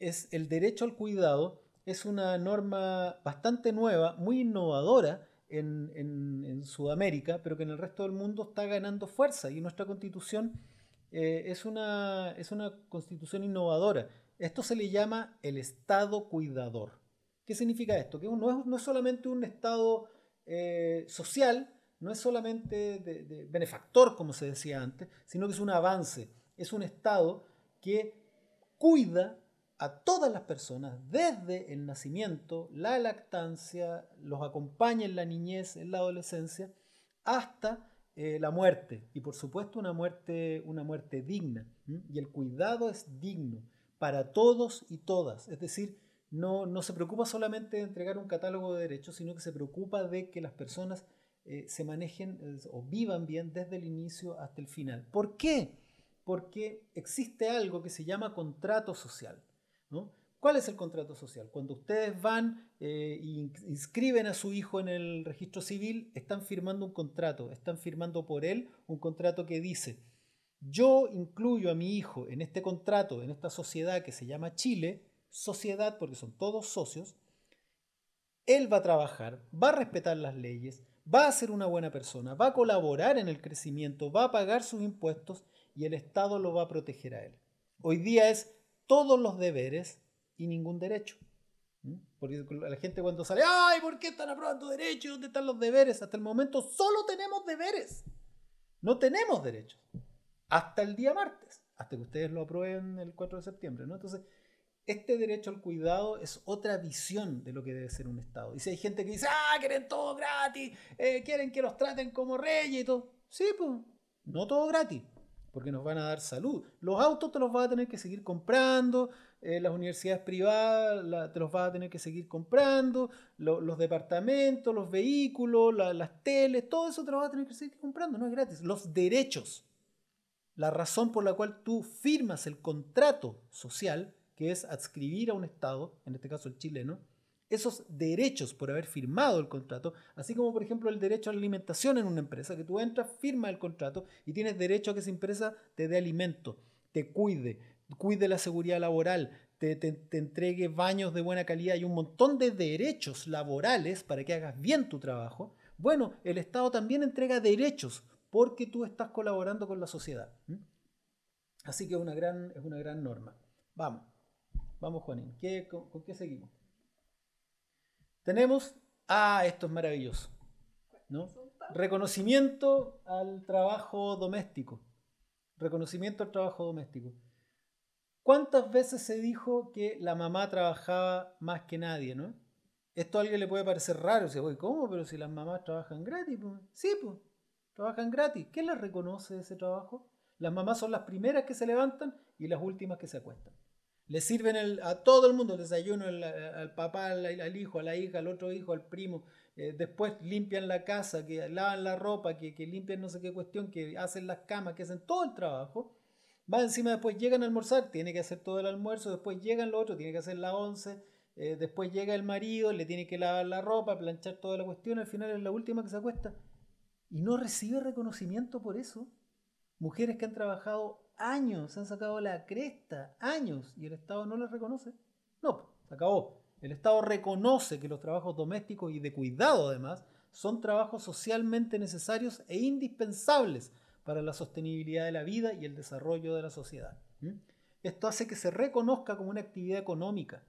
Es el derecho al cuidado es una norma bastante nueva, muy innovadora en, en, Sudamérica, pero que en el resto del mundo está ganando fuerza y nuestra constitución eh, es, una, es una constitución innovadora. Esto se le llama el Estado cuidador. ¿Qué significa esto? Que no es, no es solamente un Estado eh, social, no es solamente benefactor, como se decía antes, sino que es un avance, es un Estado que cuida a todas las personas desde el nacimiento, la lactancia, los acompaña en la niñez, en la adolescencia, hasta eh, la muerte. Y por supuesto una muerte, una muerte digna. Y el cuidado es digno para todos y todas. Es decir, no, no se preocupa solamente de entregar un catálogo de derechos, sino que se preocupa de que las personas eh, se manejen o vivan bien desde el inicio hasta el final. ¿Por qué? Porque existe algo que se llama contrato social. ¿Cuál es el contrato social? Cuando ustedes van e inscriben a su hijo en el registro civil, están firmando un contrato, están firmando por él un contrato que dice, yo incluyo a mi hijo en este contrato, en esta sociedad que se llama Chile, sociedad porque son todos socios, él va a trabajar, va a respetar las leyes, va a ser una buena persona, va a colaborar en el crecimiento, va a pagar sus impuestos y el Estado lo va a proteger a él. Hoy día es todos los deberes y ningún derecho. Porque la gente cuando sale, ay, ¿por qué están aprobando derechos? ¿Dónde están los deberes? Hasta el momento solo tenemos deberes. No tenemos derechos. Hasta el día martes, hasta que ustedes lo aprueben el 4 de septiembre. ¿no? Entonces, este derecho al cuidado es otra visión de lo que debe ser un Estado. Y si hay gente que dice, ah, quieren todo gratis, eh, quieren que los traten como reyes y todo. Sí, pues, no todo gratis porque nos van a dar salud. Los autos te los vas a tener que seguir comprando, eh, las universidades privadas te los vas a tener que seguir comprando, los departamentos, los vehículos, las teles, todo eso te lo vas a tener que seguir comprando, no es gratis. Los derechos, la razón por la cual tú firmas el contrato social, que es adscribir a un Estado, en este caso el chileno, esos derechos por haber firmado el contrato, así como por ejemplo el derecho a la alimentación en una empresa, que tú entras, firmas el contrato y tienes derecho a que esa empresa te dé alimento, te cuide, cuide la seguridad laboral, te, entregue baños de buena calidad y un montón de derechos laborales para que hagas bien tu trabajo, bueno, el Estado también entrega derechos porque tú estás colaborando con la sociedad. Así que es una gran, es una gran norma. Vamos, vamos Juanín, con qué seguimos? Tenemos, ah, esto es maravilloso, ¿no? Reconocimiento al trabajo doméstico. Reconocimiento al trabajo doméstico. ¿Cuántas veces se dijo que la mamá trabajaba más que nadie, no? Esto a alguien le puede parecer raro, se ¿cómo? Pero si las mamás trabajan gratis, pues. Sí, pues, trabajan gratis. ¿Qué les reconoce ese trabajo? Las mamás son las primeras que se levantan y las últimas que se acuestan le sirven a todo el mundo, el desayuno al, papá, al, hijo, a la hija, al otro hijo, al primo. Eh, después limpian la casa, que lavan la ropa, que, limpian no sé qué cuestión, que hacen las camas, que hacen todo el trabajo. Va encima, después llegan a almorzar, tiene que hacer todo el almuerzo, después llegan los otros, tiene que hacer la once, eh, después llega el marido, le tiene que lavar la ropa, planchar toda la cuestión, al final es la última que se acuesta. Y no recibe reconocimiento por eso. Mujeres que han trabajado años, se han sacado la cresta, años, y el Estado no les reconoce. No, se acabó. El Estado reconoce que los trabajos domésticos y de cuidado además son trabajos socialmente necesarios e indispensables para la sostenibilidad de la vida y el desarrollo de la sociedad. Esto hace que se reconozca como una actividad económica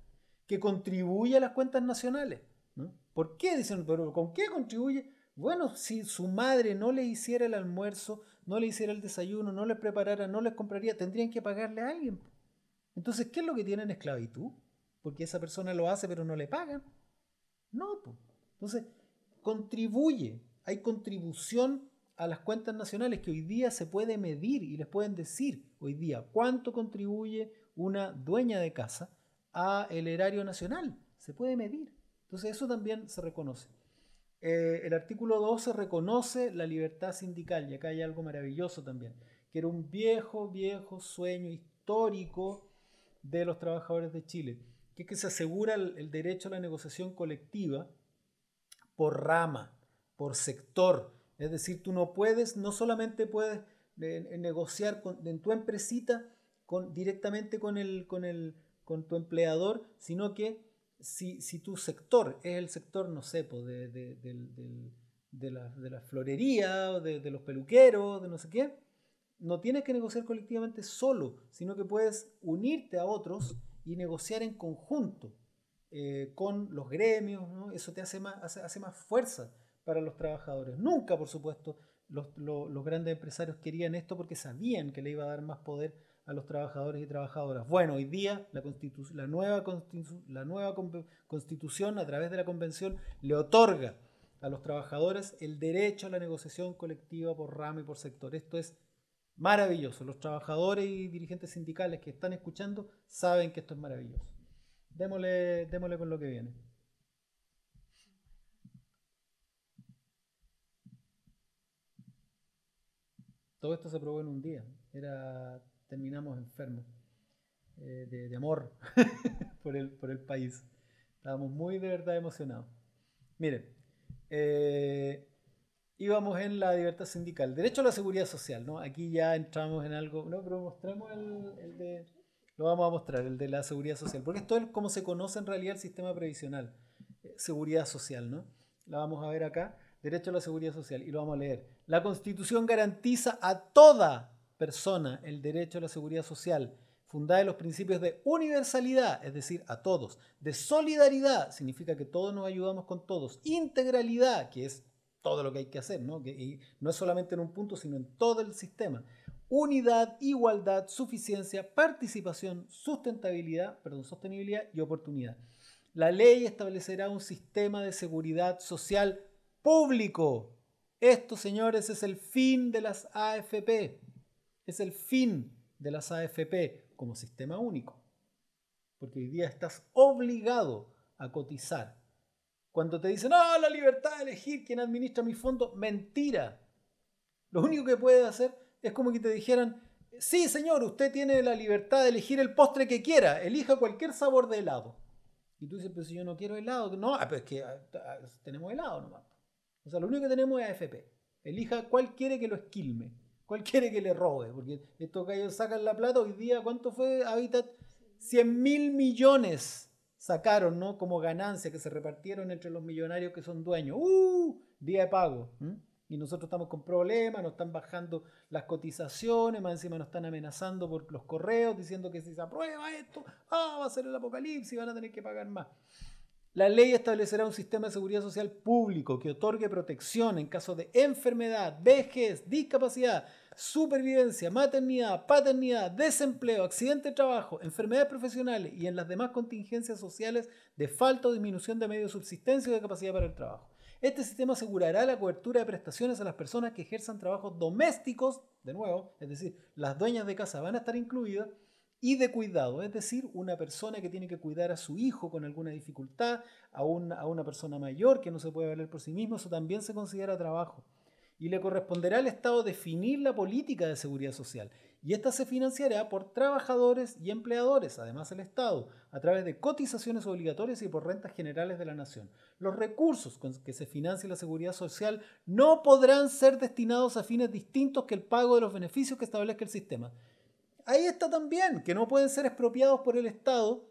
que contribuye a las cuentas nacionales. ¿Por qué? Dicen, pero ¿con qué contribuye? Bueno, si su madre no le hiciera el almuerzo, no le hiciera el desayuno, no les preparara, no les compraría, tendrían que pagarle a alguien. Entonces, ¿qué es lo que tienen esclavitud? Porque esa persona lo hace pero no le pagan. No, pues. Entonces, contribuye, hay contribución a las cuentas nacionales que hoy día se puede medir y les pueden decir hoy día cuánto contribuye una dueña de casa a el erario nacional. Se puede medir. Entonces eso también se reconoce. Eh, el artículo 12 reconoce la libertad sindical, y acá hay algo maravilloso también, que era un viejo, viejo sueño histórico de los trabajadores de Chile, que es que se asegura el, derecho a la negociación colectiva por rama, por sector. Es decir, tú no puedes, no solamente puedes eh, negociar en tu empresita con, directamente con, el, con, el, con tu empleador, sino que si, tu sector es el sector, no sé, de, de, de, la, de, la, florería, de, los peluqueros, de no sé qué, no tienes que negociar colectivamente solo, sino que puedes unirte a otros y negociar en conjunto eh, con los gremios, eso te hace más, hace, más fuerza para los trabajadores. Nunca, por supuesto, los, los, grandes empresarios querían esto porque sabían que le iba a dar más poder a los trabajadores y trabajadoras. Bueno, hoy día la, nueva, la nueva constitución a través de la convención le otorga a los trabajadores el derecho a la negociación colectiva por rama y por sector. Esto es Maravilloso. Los trabajadores y dirigentes sindicales que están escuchando saben que esto es maravilloso. Démosle, démosle con lo que viene. Todo esto se probó en un día. Era, terminamos enfermos eh, de, amor por, el, por el país. Estábamos muy de verdad emocionados. Miren, eh, íbamos en la libertad sindical. Derecho a la seguridad social, ¿no? Aquí ya entramos en algo, no, pero mostramos el, de, lo vamos a mostrar, el de la seguridad social, porque esto es como se conoce en realidad el sistema previsional, eh, seguridad social, ¿no? La vamos a ver acá, derecho a la seguridad social, y lo vamos a leer. La Constitución garantiza a toda persona el derecho a la seguridad social, fundada en los principios de universalidad, es decir, a todos, de solidaridad, significa que todos nos ayudamos con todos, integralidad, que es todo lo que hay que hacer, ¿no? y no es solamente en un punto, sino en todo el sistema. Unidad, igualdad, suficiencia, participación, sustentabilidad, perdón, sostenibilidad y oportunidad. La ley establecerá un sistema de seguridad social público. Esto, señores, es el fin de las AFP. Es el fin de las AFP como sistema único. Porque hoy día estás obligado a cotizar cuando te dicen, no, la libertad de elegir quién administra mi fondo, mentira. Lo único que puedes hacer es como que te dijeran, sí, señor, usted tiene la libertad de elegir el postre que quiera, elija cualquier sabor de helado. Y tú dices, pero si yo no quiero helado, no, ah, pero es que ah, ah, tenemos helado nomás. O sea, lo único que tenemos es AFP. Elija cuál quiere que lo esquilme, cuál quiere que le robe, porque estos gallos sacan la plata, hoy día, ¿cuánto fue Habitat? 100 mil millones sacaron ¿no? como ganancia que se repartieron entre los millonarios que son dueños. ¡Uh! Día de pago. Y nosotros estamos con problemas, nos están bajando las cotizaciones, más encima nos están amenazando por los correos diciendo que si se aprueba esto, ah, va a ser el apocalipsis, van a tener que pagar más. La ley establecerá un sistema de seguridad social público que otorgue protección en caso de enfermedad, vejez, discapacidad, supervivencia, maternidad, paternidad, desempleo, accidente de trabajo, enfermedades profesionales y en las demás contingencias sociales de falta o disminución de medios de subsistencia o de capacidad para el trabajo. Este sistema asegurará la cobertura de prestaciones a las personas que ejerzan trabajos domésticos, de nuevo, es decir, las dueñas de casa van a estar incluidas, y de cuidado, es decir, una persona que tiene que cuidar a su hijo con alguna dificultad, a una, a una persona mayor que no se puede valer por sí mismo, eso también se considera trabajo y le corresponderá al Estado definir la política de seguridad social. Y esta se financiará por trabajadores y empleadores, además el Estado, a través de cotizaciones obligatorias y por rentas generales de la nación. Los recursos con que se financie la seguridad social no podrán ser destinados a fines distintos que el pago de los beneficios que establezca el sistema. Ahí está también, que no pueden ser expropiados por el Estado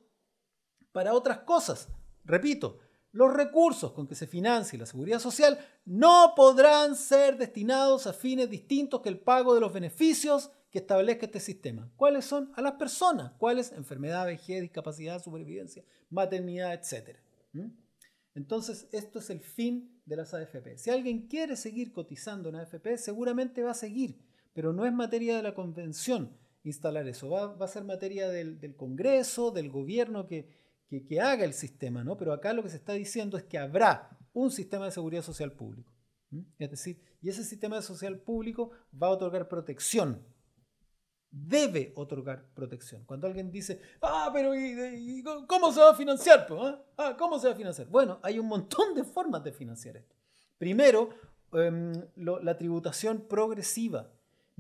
para otras cosas. Repito, los recursos con que se financie la seguridad social no podrán ser destinados a fines distintos que el pago de los beneficios que establezca este sistema. ¿Cuáles son? A las personas. ¿Cuáles? Enfermedad, vejez, discapacidad, supervivencia, maternidad, etc. ¿Mm? Entonces, esto es el fin de las AFP. Si alguien quiere seguir cotizando en AFP, seguramente va a seguir, pero no es materia de la convención instalar eso. Va, a ser materia del Congreso, del gobierno que, que, haga el sistema, ¿no? Pero acá lo que se está diciendo es que habrá un sistema de seguridad social público. Es decir, y ese sistema de social público va a otorgar protección. Debe otorgar protección. Cuando alguien dice, ah, pero ¿y, cómo se va a financiar? Ah, ¿Cómo se va a financiar? Bueno, hay un montón de formas de financiar esto. Primero, em, la tributación progresiva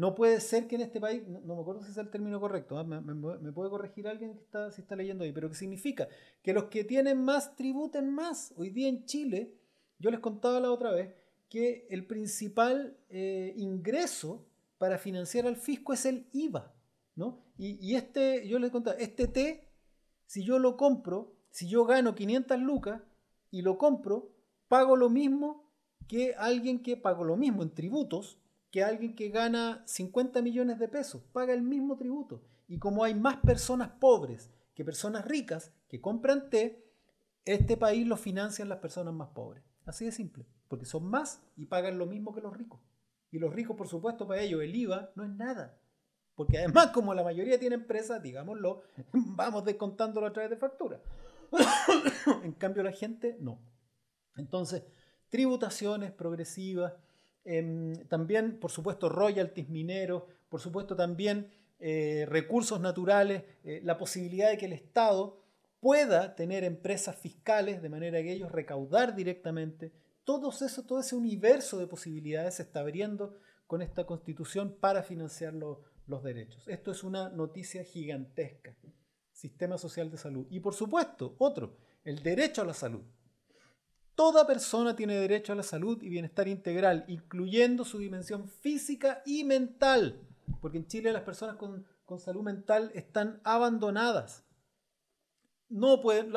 No puede ser que en este país, no, me acuerdo si es el término correcto, ¿ah? me, puede corregir alguien que está, si está leyendo ahí, pero ¿qué significa? Que los que tienen más tributen más. Hoy día en Chile, yo les contaba la otra vez, que el principal eh, ingreso para financiar al fisco es el IVA. ¿no? Y, y este, yo les contaba, este té, si yo lo compro, si yo gano 500 lucas y lo compro, pago lo mismo que alguien que pago lo mismo en tributos que alguien que gana 50 millones de pesos, paga el mismo tributo. Y como hay más personas pobres que personas ricas que compran té, este país lo financian las personas más pobres. Así de simple, porque son más y pagan lo mismo que los ricos. Y los ricos, por supuesto, para ellos el IVA no es nada. Porque además, como la mayoría tiene empresas, digámoslo, vamos descontándolo a través de factura. en cambio, la gente no. Entonces, tributaciones progresivas, em, también, por supuesto, royalties mineros, por supuesto, también eh, recursos naturales, eh, la posibilidad de que el Estado pueda tener empresas fiscales de manera que ellos recaudar directamente. Todo eso, todo ese universo de posibilidades se está abriendo con esta constitución para financiar los derechos. Esto es una noticia gigantesca. Sistema social de salud. Y por supuesto, otro, el derecho a la salud. Toda persona tiene derecho a la salud y bienestar integral, incluyendo su dimensión física y mental. Porque en Chile las personas con, salud mental están abandonadas. No pueden.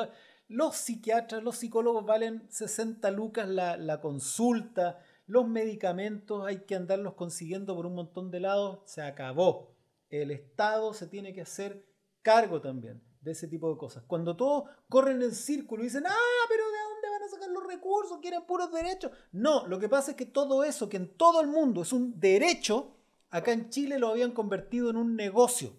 Los psiquiatras, los psicólogos valen 60 lucas la, la consulta, los medicamentos hay que andarlos consiguiendo por un montón de lados, se acabó. El Estado se tiene que hacer cargo también de ese tipo de cosas. Cuando todos corren en círculo y dicen, ah, pero ¿de los recursos? Quieren puros derechos. No, lo que pasa es que todo eso, que en todo el mundo es un derecho, acá en Chile lo habían convertido en un negocio.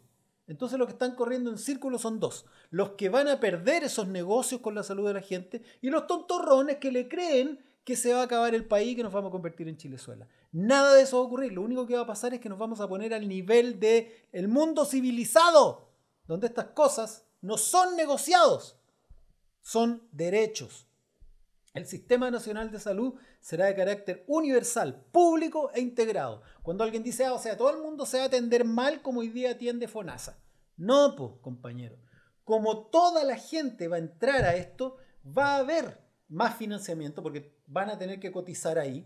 Entonces los que están corriendo en círculo son dos. Los que van a perder esos negocios con la salud de la gente y los tontorrones que le creen que se va a acabar el país y que nos vamos a convertir en Chilezuela. Nada de eso va a ocurrir. Lo único que va a pasar es que nos vamos a poner al nivel el mundo civilizado, donde estas cosas no son negociados, son derechos. El Sistema Nacional de Salud será de carácter universal, público e integrado. Cuando alguien dice, ah, o sea, todo el mundo se va a atender mal como hoy día atiende FONASA. No, pues, compañero. Como toda la gente va a entrar a esto, va a haber más financiamiento porque van a tener que cotizar ahí.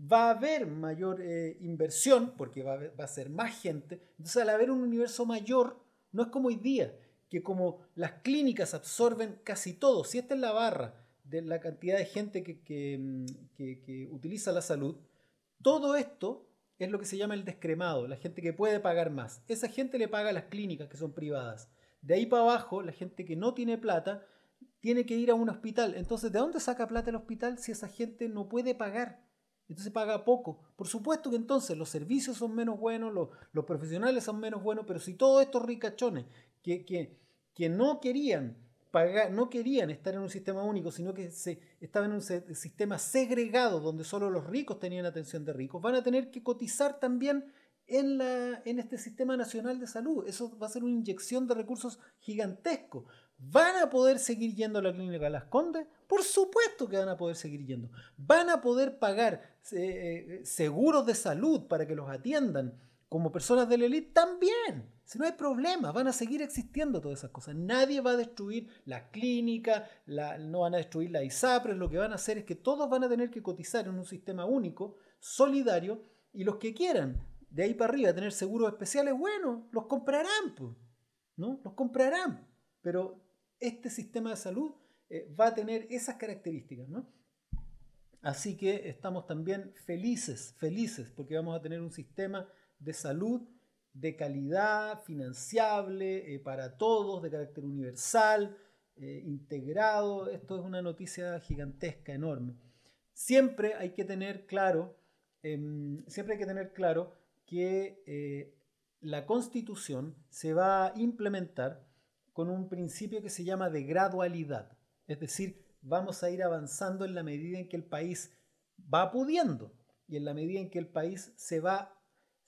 Va a haber mayor eh, inversión porque va a, va a ser más gente. Entonces, al haber un universo mayor, no es como hoy día que como las clínicas absorben casi todo, si esta es la barra de la cantidad de gente mm, que, utiliza la salud, todo esto es lo que se llama el descremado, la gente que puede pagar más. Esa gente le paga a las clínicas que son privadas. De ahí para abajo, la gente que no tiene plata tiene que ir a un hospital. Entonces, ¿de dónde saca plata el hospital si esa gente no puede pagar? Entonces paga poco. Por supuesto que entonces los servicios son menos buenos, los, los profesionales son menos buenos, pero si todos estos ricachones que, que, no querían no querían estar en un sistema único, sino que se, estaban en un sistema segregado donde solo los ricos tenían atención de ricos, van a tener que cotizar también en, la, en este sistema nacional de salud. Eso va a ser una inyección de recursos gigantesco. ¿Van a poder seguir yendo a la clínica Las Condes? Por supuesto que van a poder seguir yendo. ¿Van a poder pagar eh, eh, seguros de salud para que los atiendan como personas de la élite? También. Si no hay problema, van a seguir existiendo todas esas cosas. Nadie va a destruir la clínica, no van a destruir la ISAPRES. Lo que van a hacer es que todos van a tener que cotizar en un sistema único, solidario, y los que quieran de ahí para arriba tener seguros especiales, bueno, los comprarán, ¿no? Los comprarán. Pero este sistema de salud eh, va a tener esas características, ¿no? Así que estamos también felices, felices, porque vamos a tener un sistema de salud de calidad, financiable eh, para todos, de carácter universal, eh, integrado. Esto es una noticia gigantesca, enorme. Siempre hay que tener claro, em, siempre hay que tener claro que eh, la constitución se va a implementar con un principio que se llama de gradualidad. Es decir, vamos a ir avanzando en la medida en que el país va pudiendo y en la medida en que el país se va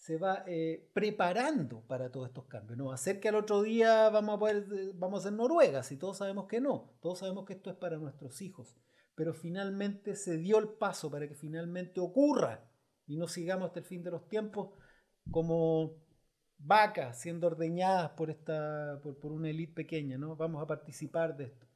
se va eh, preparando para todos estos cambios. No va a ser que al otro día vamos a poder, eh, vamos a ser Noruega, si todos sabemos que no, todos sabemos que esto es para nuestros hijos, pero finalmente se dio el paso para que finalmente ocurra y no sigamos hasta el fin de los tiempos como vacas siendo ordeñadas por, esta, por, una élite pequeña, ¿no? Vamos a participar de esto.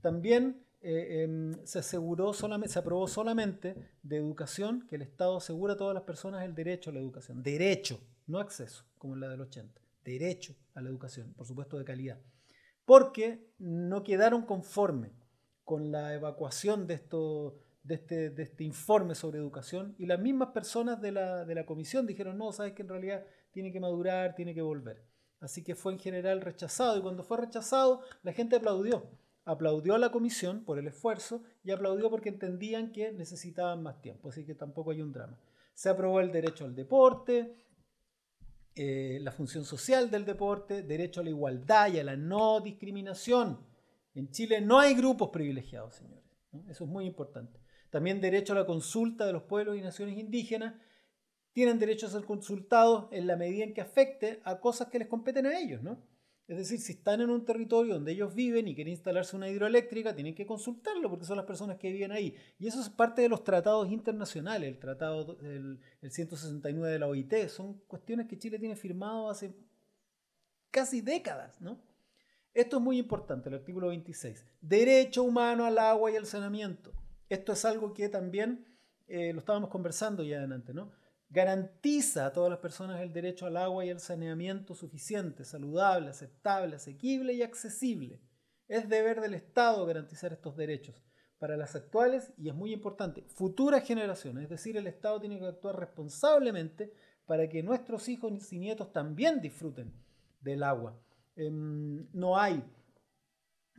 También eh, em, se aseguró solamente, se aprobó solamente de educación, que el Estado asegura a todas las personas el derecho a la educación. Derecho, no acceso, como en la del 80. Derecho a la educación, por supuesto de calidad. Porque no quedaron conformes con la evacuación de, esto, este, de este informe sobre educación y las mismas personas de la, de la comisión dijeron, no, sabes que en realidad tiene que madurar, tiene que volver. Así que fue en general rechazado y cuando fue rechazado la gente aplaudió aplaudió a la comisión por el esfuerzo y aplaudió porque entendían que necesitaban más tiempo, así que tampoco hay un drama. Se aprobó el derecho al deporte, eh, la función social del deporte, derecho a la igualdad y a la no discriminación. En Chile no hay grupos privilegiados, señores. Eso es muy importante. También derecho a la consulta de los pueblos y naciones indígenas. Tienen derecho a ser consultados en la medida en que afecte a cosas que les competen a ellos, ¿no? Es decir, si están en un territorio donde ellos viven y quieren instalarse una hidroeléctrica, tienen que consultarlo porque son las personas que viven ahí. Y eso es parte de los tratados internacionales, el tratado del el 169 de la OIT. Son cuestiones que Chile tiene firmado hace casi décadas, ¿no? Esto es muy importante, el artículo 26. Derecho humano al agua y al saneamiento. Esto es algo que también eh, lo estábamos conversando ya adelante, ¿no? Garantiza a todas las personas el derecho al agua y al saneamiento suficiente, saludable, aceptable, asequible y accesible. Es deber del Estado garantizar estos derechos para las actuales y es muy importante, futuras generaciones. Es decir, el Estado tiene que actuar responsablemente para que nuestros hijos y nietos también disfruten del agua. Em, no hay,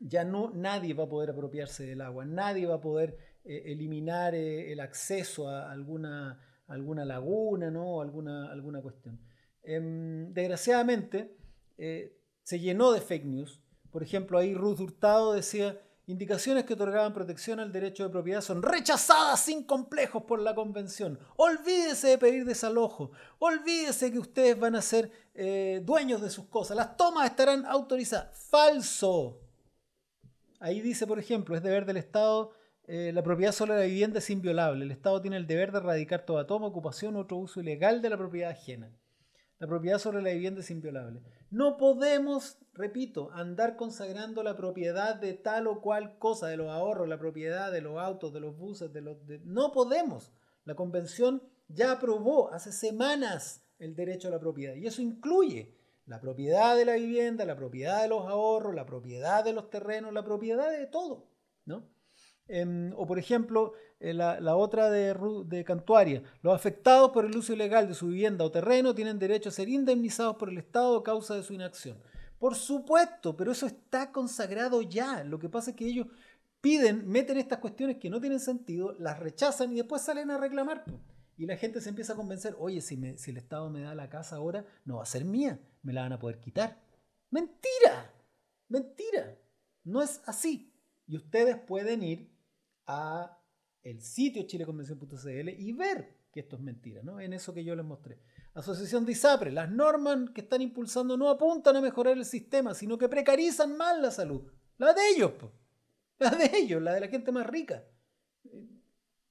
ya no, nadie va a poder apropiarse del agua, nadie va a poder eh, eliminar eh, el acceso a alguna alguna laguna, ¿no? alguna, alguna cuestión. Em, desgraciadamente, eh, se llenó de fake news. Por ejemplo, ahí Ruth Hurtado decía, indicaciones que otorgaban protección al derecho de propiedad son rechazadas sin complejos por la convención. Olvídese de pedir desalojo. Olvídese que ustedes van a ser eh, dueños de sus cosas. Las tomas estarán autorizadas. Falso. Ahí dice, por ejemplo, es deber del Estado eh, la propiedad sobre la vivienda es inviolable. El Estado tiene el deber de erradicar toda toma, ocupación u otro uso ilegal de la propiedad ajena. La propiedad sobre la vivienda es inviolable. No podemos, repito, andar consagrando la propiedad de tal o cual cosa, de los ahorros, la propiedad de los autos, de los buses, de los... No podemos. La convención ya aprobó hace semanas el derecho a la propiedad y eso incluye la propiedad de la vivienda, la propiedad de los ahorros, la propiedad de los terrenos, la propiedad de todo, ¿no? Em, o por ejemplo, eh, la, otra de, Cantuaria, los afectados por el uso ilegal de su vivienda o terreno tienen derecho a ser indemnizados por el Estado a causa de su inacción. Por supuesto, pero eso está consagrado ya. Lo que pasa es que ellos piden, meten estas cuestiones que no tienen sentido, las rechazan y después salen a reclamar. Y la gente se empieza a convencer, oye, si, si el Estado me da la casa ahora, no va a ser mía, me la van a poder quitar. Mentira, mentira, no es así. Y ustedes pueden ir a el sitio chileconvención.cl y ver que esto es mentira, ¿no? En eso que yo les mostré. Asociación de las normas que están impulsando no apuntan a mejorar el sistema, sino que precarizan más la salud. La de ellos, la de ellos, la de la gente más rica.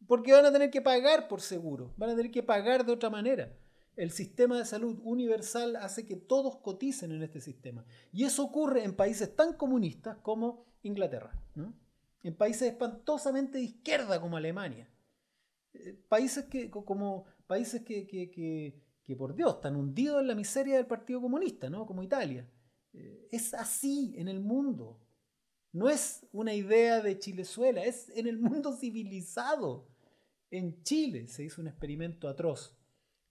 Porque van a tener que pagar por seguro, van a tener que pagar de otra manera. El sistema de salud universal hace que todos coticen en este sistema. Y eso ocurre en países tan comunistas como Inglaterra. ¿no? En países espantosamente de izquierda como Alemania. Eh, países que, como, países que, que, por Dios, están hundidos en la miseria del Partido Comunista, ¿no? como Italia. Eh, es así en el mundo. No es una idea de Chilezuela, es en el mundo civilizado. En Chile se hizo un experimento atroz,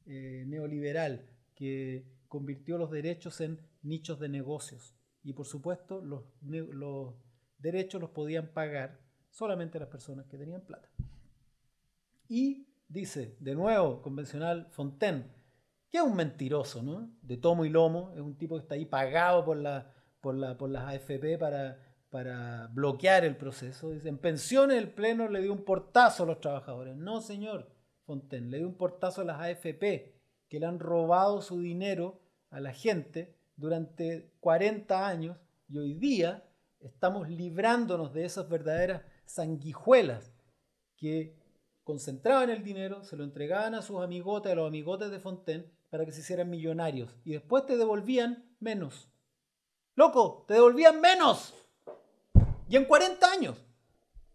eh, neoliberal, que convirtió los derechos en nichos de negocios. Y por supuesto, los derechos los podían pagar solamente las personas que tenían plata. Y dice, de nuevo, convencional Fontaine, que es un mentiroso, ¿no? De tomo y lomo, es un tipo que está ahí pagado por, la, por, la, por las AFP para, para bloquear el proceso. Dice, en pensiones el Pleno le dio un portazo a los trabajadores. No, señor Fontaine, le dio un portazo a las AFP, que le han robado su dinero a la gente durante 40 años y hoy día estamos librándonos de esas verdaderas sanguijuelas que concentraban el dinero, se lo entregaban a sus amigotes, a los amigotes de Fontaine, para que se hicieran millonarios y después te devolvían menos. Loco, te devolvían menos. Y en 40 años,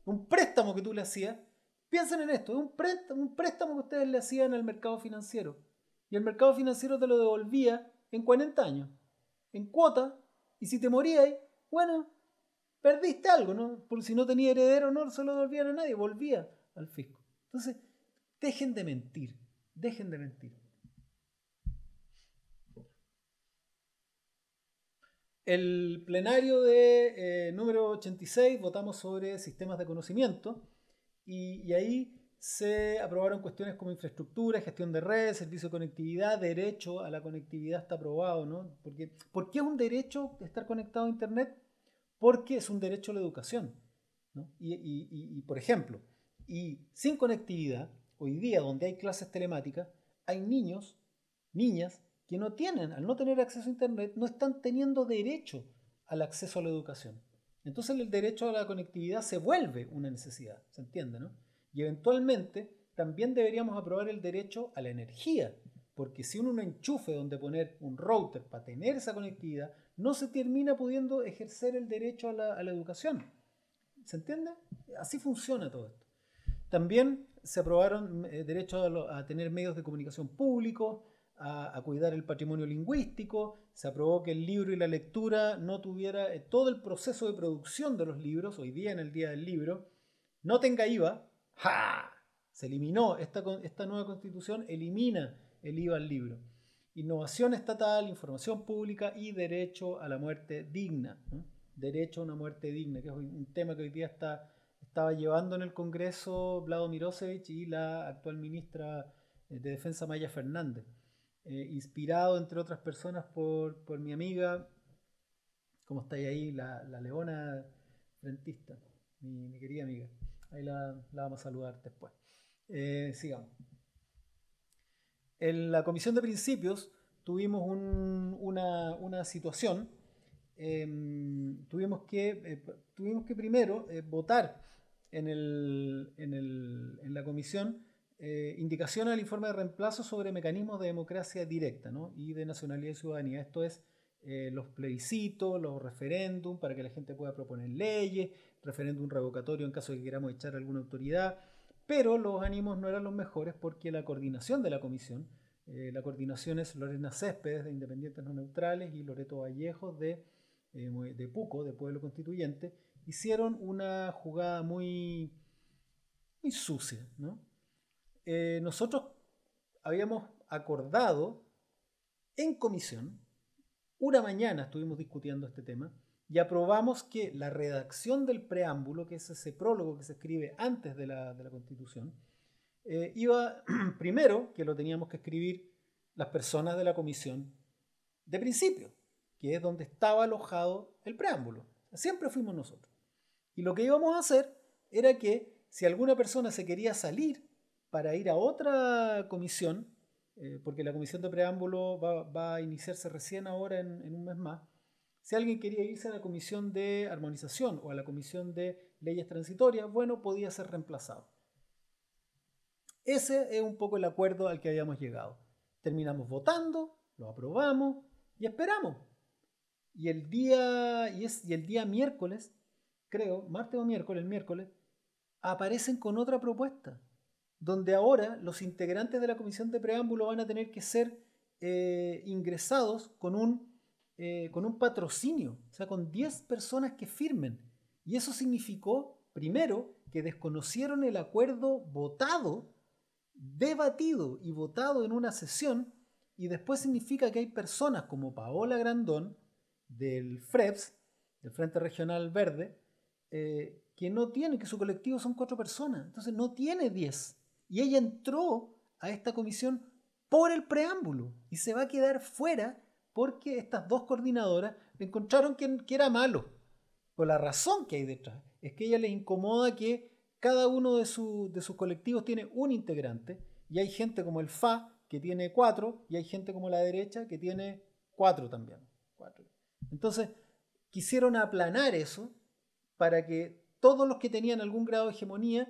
un préstamo que tú le hacías, piensen en esto, es un préstamo, un préstamo que ustedes le hacían al mercado financiero. Y el mercado financiero te lo devolvía en 40 años, en cuota, y si te morías, bueno, perdiste algo, ¿no? Porque si no tenía heredero, no se lo devolvían a nadie, volvía al fisco. Entonces, dejen de mentir, dejen de mentir. El plenario de eh, número 86 votamos sobre sistemas de conocimiento y, y, ahí se aprobaron cuestiones como infraestructura, gestión de redes, servicio de conectividad, derecho a la conectividad está aprobado, ¿no? Porque, ¿Por qué es un derecho estar conectado a Internet? Porque es un derecho a la educación. ¿no? Y, y, por ejemplo, y sin conectividad, hoy día donde hay clases telemáticas, hay niños, niñas que no tienen, al no tener acceso a Internet, no están teniendo derecho al acceso a la educación. Entonces el derecho a la conectividad se vuelve una necesidad, ¿se entiende? ¿no? Y eventualmente también deberíamos aprobar el derecho a la energía, porque si uno no enchufe donde poner un router para tener esa conectividad, no se termina pudiendo ejercer el derecho a la, educación. ¿Se entiende? Así funciona todo esto. También se aprobaron eh, derechos a, tener medios de comunicación públicos, a, a, cuidar el patrimonio lingüístico, se aprobó que el libro y la lectura no tuviera eh, todo el proceso de producción de los libros, hoy día en el Día del Libro, no tenga IVA, ¡ja! Se eliminó, esta, esta nueva constitución elimina el IVA al libro. Innovación estatal, información pública y derecho a la muerte digna. ¿no? Derecho a una muerte digna, que es un tema que hoy día está, estaba llevando en el Congreso Vlado Mirosevich y la actual ministra de Defensa Maya Fernández eh, inspirado, entre otras personas, por, por mi amiga, ¿cómo está ahí? La, la leona rentista, mi, mi, querida amiga. Ahí la, la, vamos a saludar después. Eh, sigamos. En la comisión de principios tuvimos un, una, situación. Tuvimos, que, eh, tuvimos que primero eh, votar en, la comisión eh, indicación al informe de reemplazo sobre mecanismos de democracia directa y de nacionalidad y ciudadanía. Esto es los plebiscitos, los referéndums, para que la gente pueda proponer leyes, referéndum revocatorio en caso de que queramos echar alguna autoridad. Pero los ánimos no eran los mejores porque la coordinación de la comisión, eh, la coordinación es Lorena Céspedes de Independientes No Neutrales y Loreto Vallejos de, de Puco, de Pueblo Constituyente, hicieron una jugada muy, muy sucia, ¿no? eh, nosotros habíamos acordado en comisión, una mañana estuvimos discutiendo este tema y aprobamos que la redacción del preámbulo, que es ese prólogo que se escribe antes de la, de la Constitución, eh, iba primero que lo teníamos que escribir las personas de la comisión de principio, que es donde estaba alojado el preámbulo. Siempre fuimos nosotros. Y lo que íbamos a hacer era que si alguna persona se quería salir para ir a otra comisión, eh, porque la comisión de preámbulo va, va, a iniciarse recién ahora en, en, un mes más. Si alguien quería irse a la comisión de armonización o a la comisión de leyes transitorias, bueno, podía ser reemplazado. Ese es un poco el acuerdo al que habíamos llegado. Terminamos votando, lo aprobamos y esperamos. Y el día, y es, el día miércoles, creo, martes o miércoles, el miércoles, aparecen con otra propuesta donde ahora los integrantes de la comisión de preámbulo van a tener que ser eh, ingresados con un, eh, con un patrocinio, o sea, con 10 personas que firmen. Y eso significó, primero, que desconocieron el acuerdo votado, debatido y votado en una sesión, y después significa que hay personas como Paola Grandón, del FREPS, del Frente Regional Verde, eh, que no tiene, que su colectivo son cuatro personas, entonces no tiene 10. Y ella entró a esta comisión por el preámbulo y se va a quedar fuera porque estas dos coordinadoras encontraron que, era malo. Por la razón que hay detrás. Es que a ella le incomoda que cada uno de, su, de sus colectivos tiene un integrante y hay gente como el FA que tiene cuatro y hay gente como la derecha que tiene cuatro también. Cuatro. Entonces, quisieron aplanar eso para que todos los que tenían algún grado de hegemonía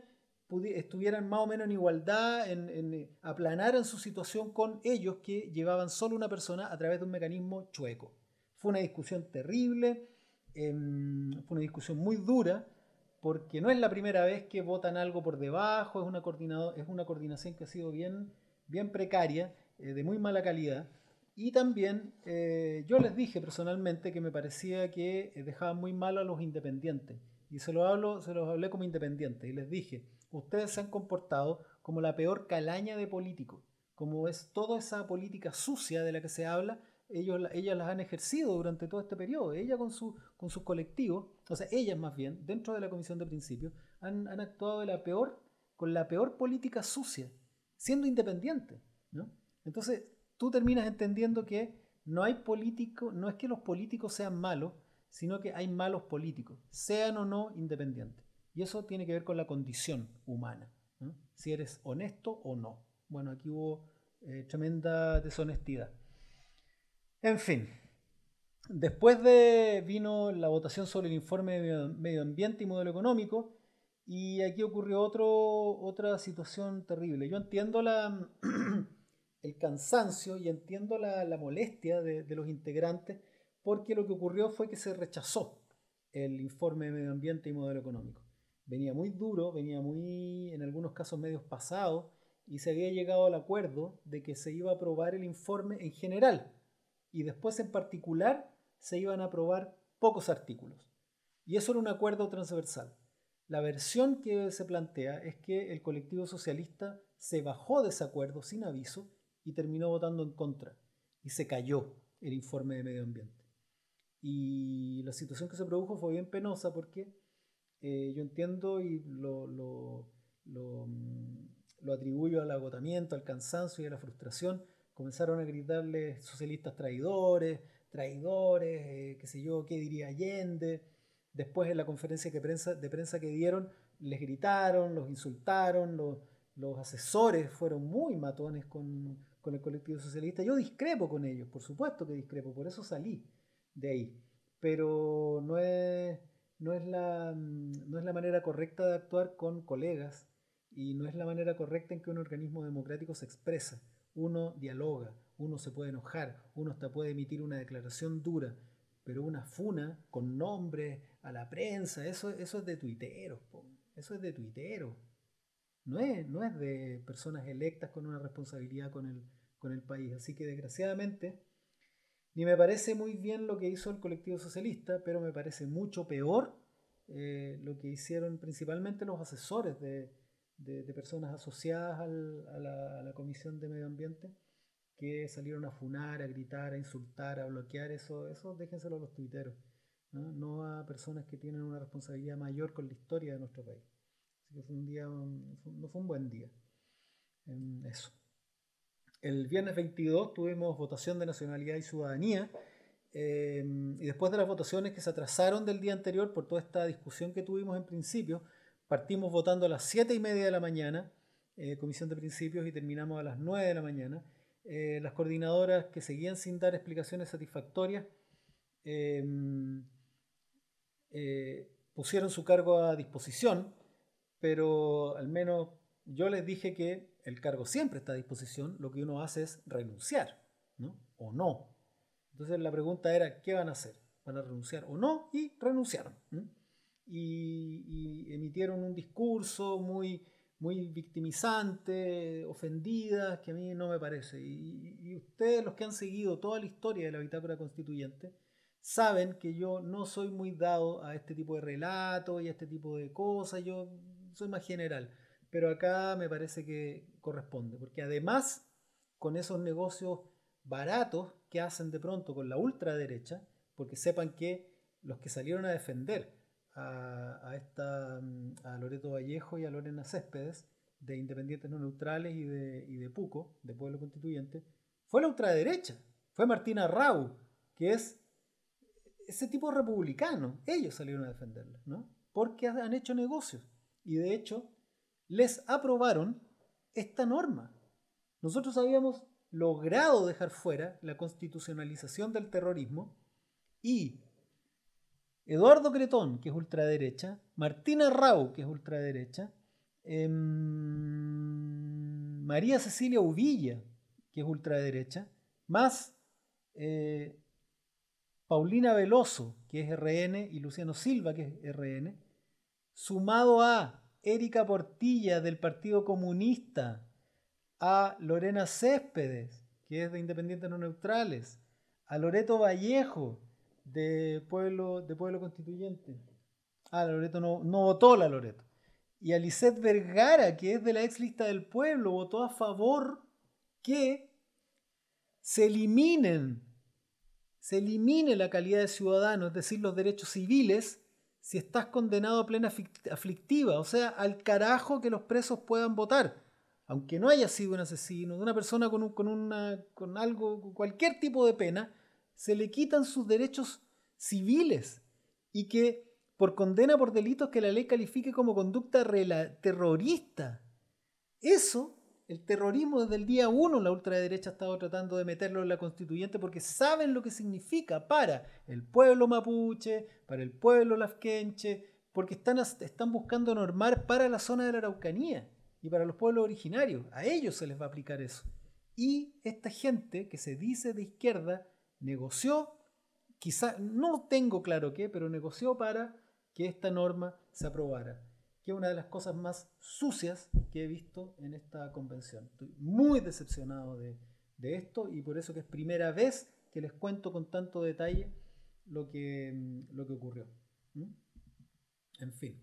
estuvieran más o menos en igualdad, en, en, aplanaran su situación con ellos que llevaban solo una persona a través de un mecanismo chueco. Fue una discusión terrible, em, fue una discusión muy dura, porque no es la primera vez que votan algo por debajo, es una, es una coordinación que ha sido bien, bien precaria, eh, de muy mala calidad. Y también eh, yo les dije personalmente que me parecía que dejaban muy mal a los independientes. Y se, lo hablo, se los hablé como independientes. Y les dije, ustedes se han comportado como la peor calaña de políticos. Como es toda esa política sucia de la que se habla, ellos, ellas las han ejercido durante todo este periodo. Ella con, su, con sus colectivos, o sea, ellas más bien, dentro de la comisión de principios, han, han actuado de la peor, con la peor política sucia, siendo independientes. ¿no? Entonces, tú terminas entendiendo que no hay político, no es que los políticos sean malos, sino que hay malos políticos, sean o no independientes. Y eso tiene que ver con la condición humana, si eres honesto o no. Bueno, aquí hubo eh, tremenda deshonestidad. En fin, después de vino la votación sobre el informe de medio ambiente y modelo económico, y aquí ocurrió otra situación terrible. Yo entiendo la, el cansancio y entiendo la, molestia de, de los integrantes porque lo que ocurrió fue que se rechazó el informe de medio ambiente y modelo económico. Venía muy duro, venía muy, en algunos casos, medios pasados, y se había llegado al acuerdo de que se iba a aprobar el informe en general, y después en particular se iban a aprobar pocos artículos. Y eso era un acuerdo transversal. La versión que se plantea es que el colectivo socialista se bajó de ese acuerdo sin aviso y terminó votando en contra, y se cayó el informe de medio ambiente. Y la situación que se produjo fue bien penosa porque eh, yo entiendo y lo, lo, mm, lo, atribuyo al agotamiento, al cansancio y a la frustración. Comenzaron a gritarle socialistas traidores, traidores, eh, qué sé yo, qué diría Allende. Después en la conferencia de prensa, de prensa que dieron, les gritaron, los insultaron, los, los asesores fueron muy matones con, con el colectivo socialista. Yo discrepo con ellos, por supuesto que discrepo, por eso salí de ahí. Pero no es, no es, la, no es la manera correcta de actuar con colegas y no es la manera correcta en que un organismo democrático se expresa. Uno dialoga, uno se puede enojar, uno hasta puede emitir una declaración dura, pero una funa con nombre a la prensa, eso, eso es de tuiteros, eso es de tuiteros. No es, no es de personas electas con una responsabilidad con el, con el país. Así que desgraciadamente ni me parece muy bien lo que hizo el colectivo socialista, pero me parece mucho peor eh, lo que hicieron principalmente los asesores de, personas asociadas a, la, Comisión de Medio Ambiente, que salieron a funar, a gritar, a insultar, a bloquear, eso, eso déjenselo a los tuiteros, ¿no? a personas que tienen una responsabilidad mayor con la historia de nuestro país. Así que fue un día, no fue un buen día. eso. El viernes 22 tuvimos votación de nacionalidad y ciudadanía. Eh, y después de las votaciones que se atrasaron del día anterior por toda esta discusión que tuvimos en principio, partimos votando a las 7 y media de la mañana, eh, comisión de principios, y terminamos a las 9 de la mañana. Eh, las coordinadoras que seguían sin dar explicaciones satisfactorias pusieron su cargo a disposición, pero al menos yo les dije que el cargo siempre está a disposición, lo que uno hace es renunciar, ¿no? O no. Entonces la pregunta era, ¿qué van a hacer? ¿Van a renunciar o no? Y renunciaron. Y, emitieron un discurso muy, muy victimizante, ofendidas, que a mí no me parece. Y, y, ustedes, los que han seguido toda la historia de la bitácora constituyente, saben que yo no soy muy dado a este tipo de relatos y a este tipo de cosas, yo soy más general pero acá me parece que corresponde, porque además con esos negocios baratos que hacen de pronto con la ultraderecha, porque sepan que los que salieron a defender a, esta, a Loreto Vallejo y a Lorena Céspedes, de Independientes No Neutrales y de, y de Puco, de Pueblo Constituyente, fue la ultraderecha, fue Martina Rau, que es ese tipo republicano. Ellos salieron a defenderla, ¿no? Porque han hecho negocios. Y de hecho, les aprobaron esta norma. Nosotros habíamos logrado dejar fuera la constitucionalización del terrorismo y Eduardo Cretón, que es ultraderecha, Martina Rau, que es ultraderecha, em, María Cecilia Uvilla, que es ultraderecha, más eh, Paulina Veloso, que es RN, y Luciano Silva, que es RN, sumado a Erika Portilla del Partido Comunista, a Lorena Céspedes, que es de Independientes No Neutrales, a Loreto Vallejo, de Pueblo, Constituyente. Ah, Loreto no, no votó la Loreto. Y a Lisette Vergara, que es de la ex lista del pueblo, votó a favor que se eliminen, se elimine la calidad de ciudadano, es decir, los derechos civiles, si estás condenado a plena aflictiva, o sea, al carajo que los presos puedan votar, aunque no haya sido un asesino, de una persona con, con, una, con algo, cualquier tipo de pena, se le quitan sus derechos civiles y que por condena por delitos que la ley califique como conducta terrorista. Eso, el terrorismo desde el día uno, la ultraderecha ha estado tratando de meterlo en la constituyente porque saben lo que significa para el pueblo mapuche, para el pueblo lafkenche, porque están, están buscando normar para la zona de la Araucanía y para los pueblos originarios. A ellos se les va a aplicar eso. Y esta gente que se dice de izquierda negoció, quizá, no tengo claro qué, pero negoció para que esta norma se aprobara, que es una de las cosas más sucias que he visto en esta convención. Estoy muy decepcionado de, esto y por eso que es primera vez que les cuento con tanto detalle lo que, lo que ocurrió. En fin.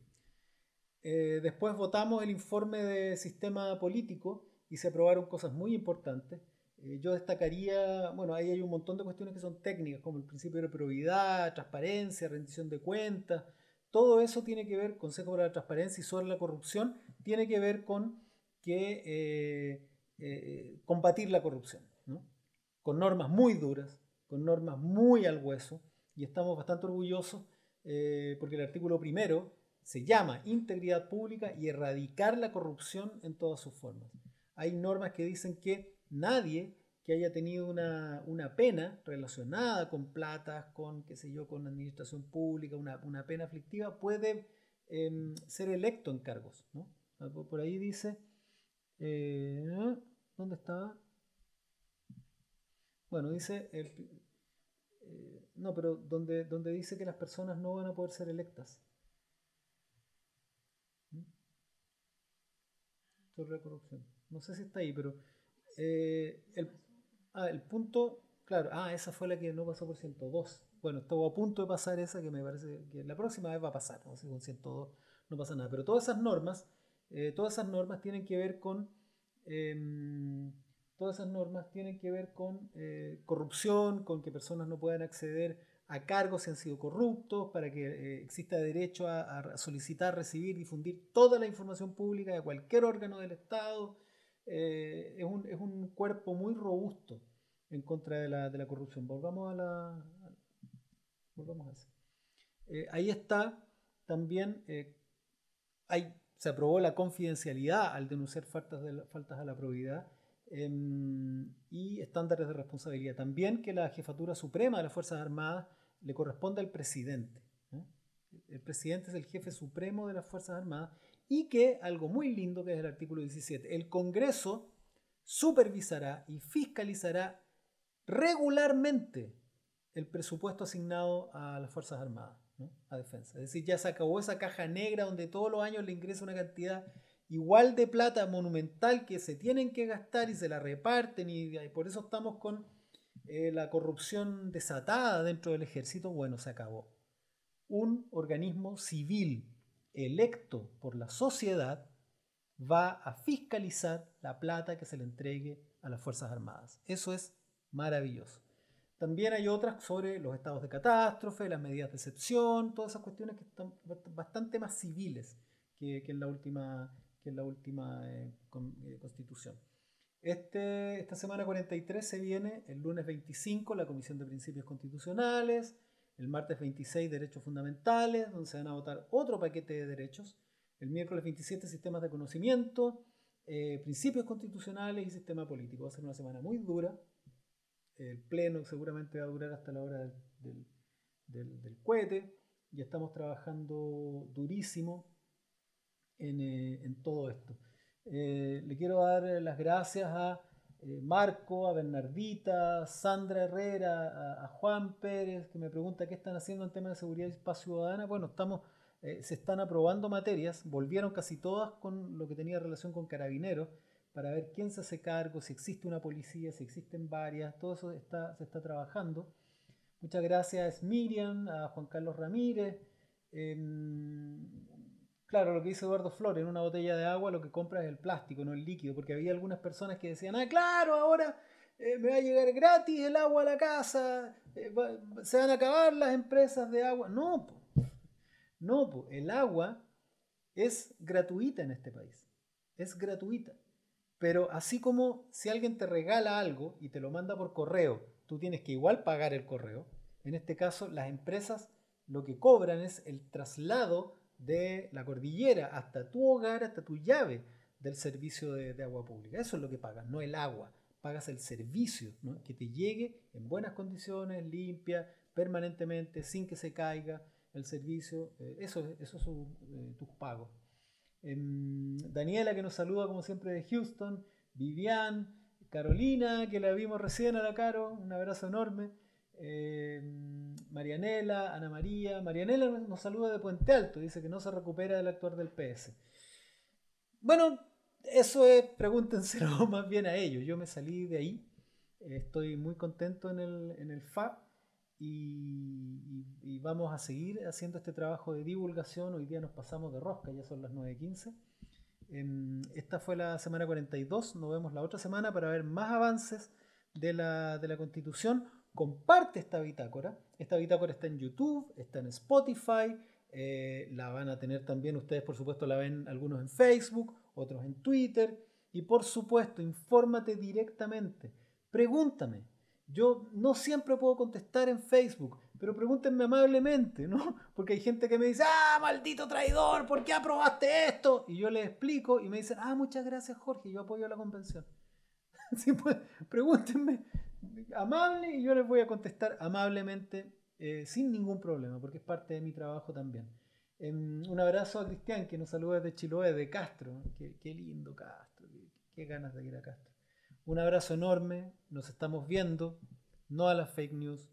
Eh, después votamos el informe de sistema político y se aprobaron cosas muy importantes. Eh, yo destacaría, bueno, ahí hay un montón de cuestiones que son técnicas, como el principio de probidad, transparencia, rendición de cuentas. Todo eso tiene que ver, Consejo para la Transparencia y sobre la corrupción, tiene que ver con que eh, eh, combatir la corrupción, con normas muy duras, con normas muy al hueso, y estamos bastante orgullosos porque el artículo primero se llama integridad pública y erradicar la corrupción en todas sus formas. Hay normas que dicen que nadie que haya tenido una, pena relacionada con platas, con, qué sé yo, con administración pública, una, pena aflictiva, puede em, ser electo en cargos. ¿no? Ah, por ahí dice, eh, ¿dónde estaba? Bueno, dice, eh, no, pero donde, donde dice que las personas no van a poder ser electas. ¿Mm? Sobre la corrupción. No sé si está ahí, pero eh, ah, el punto, claro, ah, esa fue la que no pasó por 102. Bueno, estuvo a punto de pasar esa que me parece que la próxima vez va a pasar, con 102 no pasa nada. Pero todas esas normas, eh, todas esas normas tienen que ver con... Em, todas esas normas tienen que ver con eh, corrupción, con que personas no puedan acceder a cargos si han sido corruptos, para que exista derecho a, solicitar, recibir, difundir toda la información pública de cualquier órgano del Estado, eh, es, un, es, un, cuerpo muy robusto en contra de la, de la corrupción. Volvamos a la... Volvamos a eso. Eh, ahí está también, eh, hay, se aprobó la confidencialidad al denunciar faltas, de faltas a la probidad em, y estándares de responsabilidad. También que la jefatura suprema de las Fuerzas Armadas le corresponde al presidente. El presidente es el jefe supremo de las Fuerzas Armadas y que, algo muy lindo que es el artículo 17, el Congreso supervisará y fiscalizará regularmente el presupuesto asignado a las Fuerzas Armadas, a defensa. Es decir, ya se acabó esa caja negra donde todos los años le ingresa una cantidad igual de plata monumental que se tienen que gastar y se la reparten y, por eso estamos con eh, la corrupción desatada dentro del ejército. Bueno, se acabó. Un organismo civil electo por la sociedad va a fiscalizar la plata que se le entregue a las Fuerzas Armadas. Eso es maravilloso. También hay otras sobre los estados de catástrofe, las medidas de excepción, todas esas cuestiones que están bastante más civiles que, en la última, que en la última eh, eh, constitución. Este, esta semana 43 se viene el lunes 25 la Comisión de Principios Constitucionales, el martes 26, derechos fundamentales, donde se van a votar otro paquete de derechos. El miércoles 27, sistemas de conocimiento, eh, principios constitucionales y sistema político. Va a ser una semana muy dura. El pleno seguramente va a durar hasta la hora del, del, del, cohete. Ya estamos trabajando durísimo en, todo esto. le quiero dar las gracias a Marco, a Bernardita, Sandra Herrera, a, Juan Pérez, que me pregunta qué están haciendo en temas de seguridad y paz ciudadana. Bueno, estamos, se están aprobando materias, volvieron casi todas con lo que tenía relación con carabineros para ver quién se hace cargo, si existe una policía, si existen varias, todo eso está, se está trabajando. Muchas gracias Miriam, a Juan Carlos Ramírez. Em, claro, lo que dice Eduardo Flores, en una botella de agua lo que compra es el plástico, no el líquido, porque había algunas personas que decían, ah, claro, ahora eh, me va a llegar gratis el agua a la casa, eh, se van a acabar las empresas de agua. No, no, el agua es gratuita en este país, es gratuita. Pero así como si alguien te regala algo y te lo manda por correo, tú tienes que igual pagar el correo. En este caso, las empresas lo que cobran es el traslado de la cordillera hasta tu hogar, hasta tu llave del servicio de, agua pública. Eso es lo que pagas, no el agua. Pagas el servicio, que te llegue en buenas condiciones, limpia, permanentemente, sin que se caiga el servicio. Eh, eso, eso son eh, tus pagos. Em, Daniela que nos saluda como siempre de Houston, Vivian, Carolina que la vimos recién a la Caro, un abrazo enorme, em, Marianela, Ana María, Marianela nos saluda de Puente Alto, dice que no se recupera del actuar del PS. Bueno, eso es, pregúntenselo más bien a ellos, yo me salí de ahí, estoy muy contento en el, en el y, vamos a seguir haciendo este trabajo de divulgación. Hoy día nos pasamos de rosca, ya son las 9.15. Em, esta fue la semana 42, nos vemos la otra semana para ver más avances de la, de la Constitución. Comparte esta bitácora. Esta bitácora está en YouTube, está en Spotify, eh, la van a tener también ustedes, por supuesto, la ven algunos en Facebook, otros en Twitter. Y por supuesto, infórmate directamente. Pregúntame, yo no siempre puedo contestar en Facebook, pero pregúntenme amablemente, ¿no? Porque hay gente que me dice, ah, maldito traidor, ¿por qué aprobaste esto? Y yo les explico y me dicen, ah, muchas gracias Jorge, yo apoyo la convención. Sí, pues, pregúntenme amable y yo les voy a contestar amablemente, eh, sin ningún problema, porque es parte de mi trabajo también. Em, un abrazo a Cristian que nos saluda desde Chiloé, de Castro. Qué, lindo Castro, qué ganas de ir a Castro. Un abrazo enorme, nos estamos viendo, no a las fake news,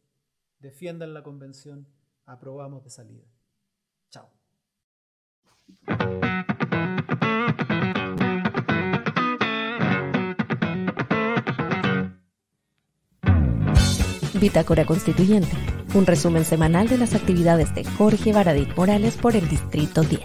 defiendan la convención, aprobamos de salida. Chao. Bitácora Constituyente, un resumen semanal de las actividades de Jorge Baradit Morales por el Distrito 10.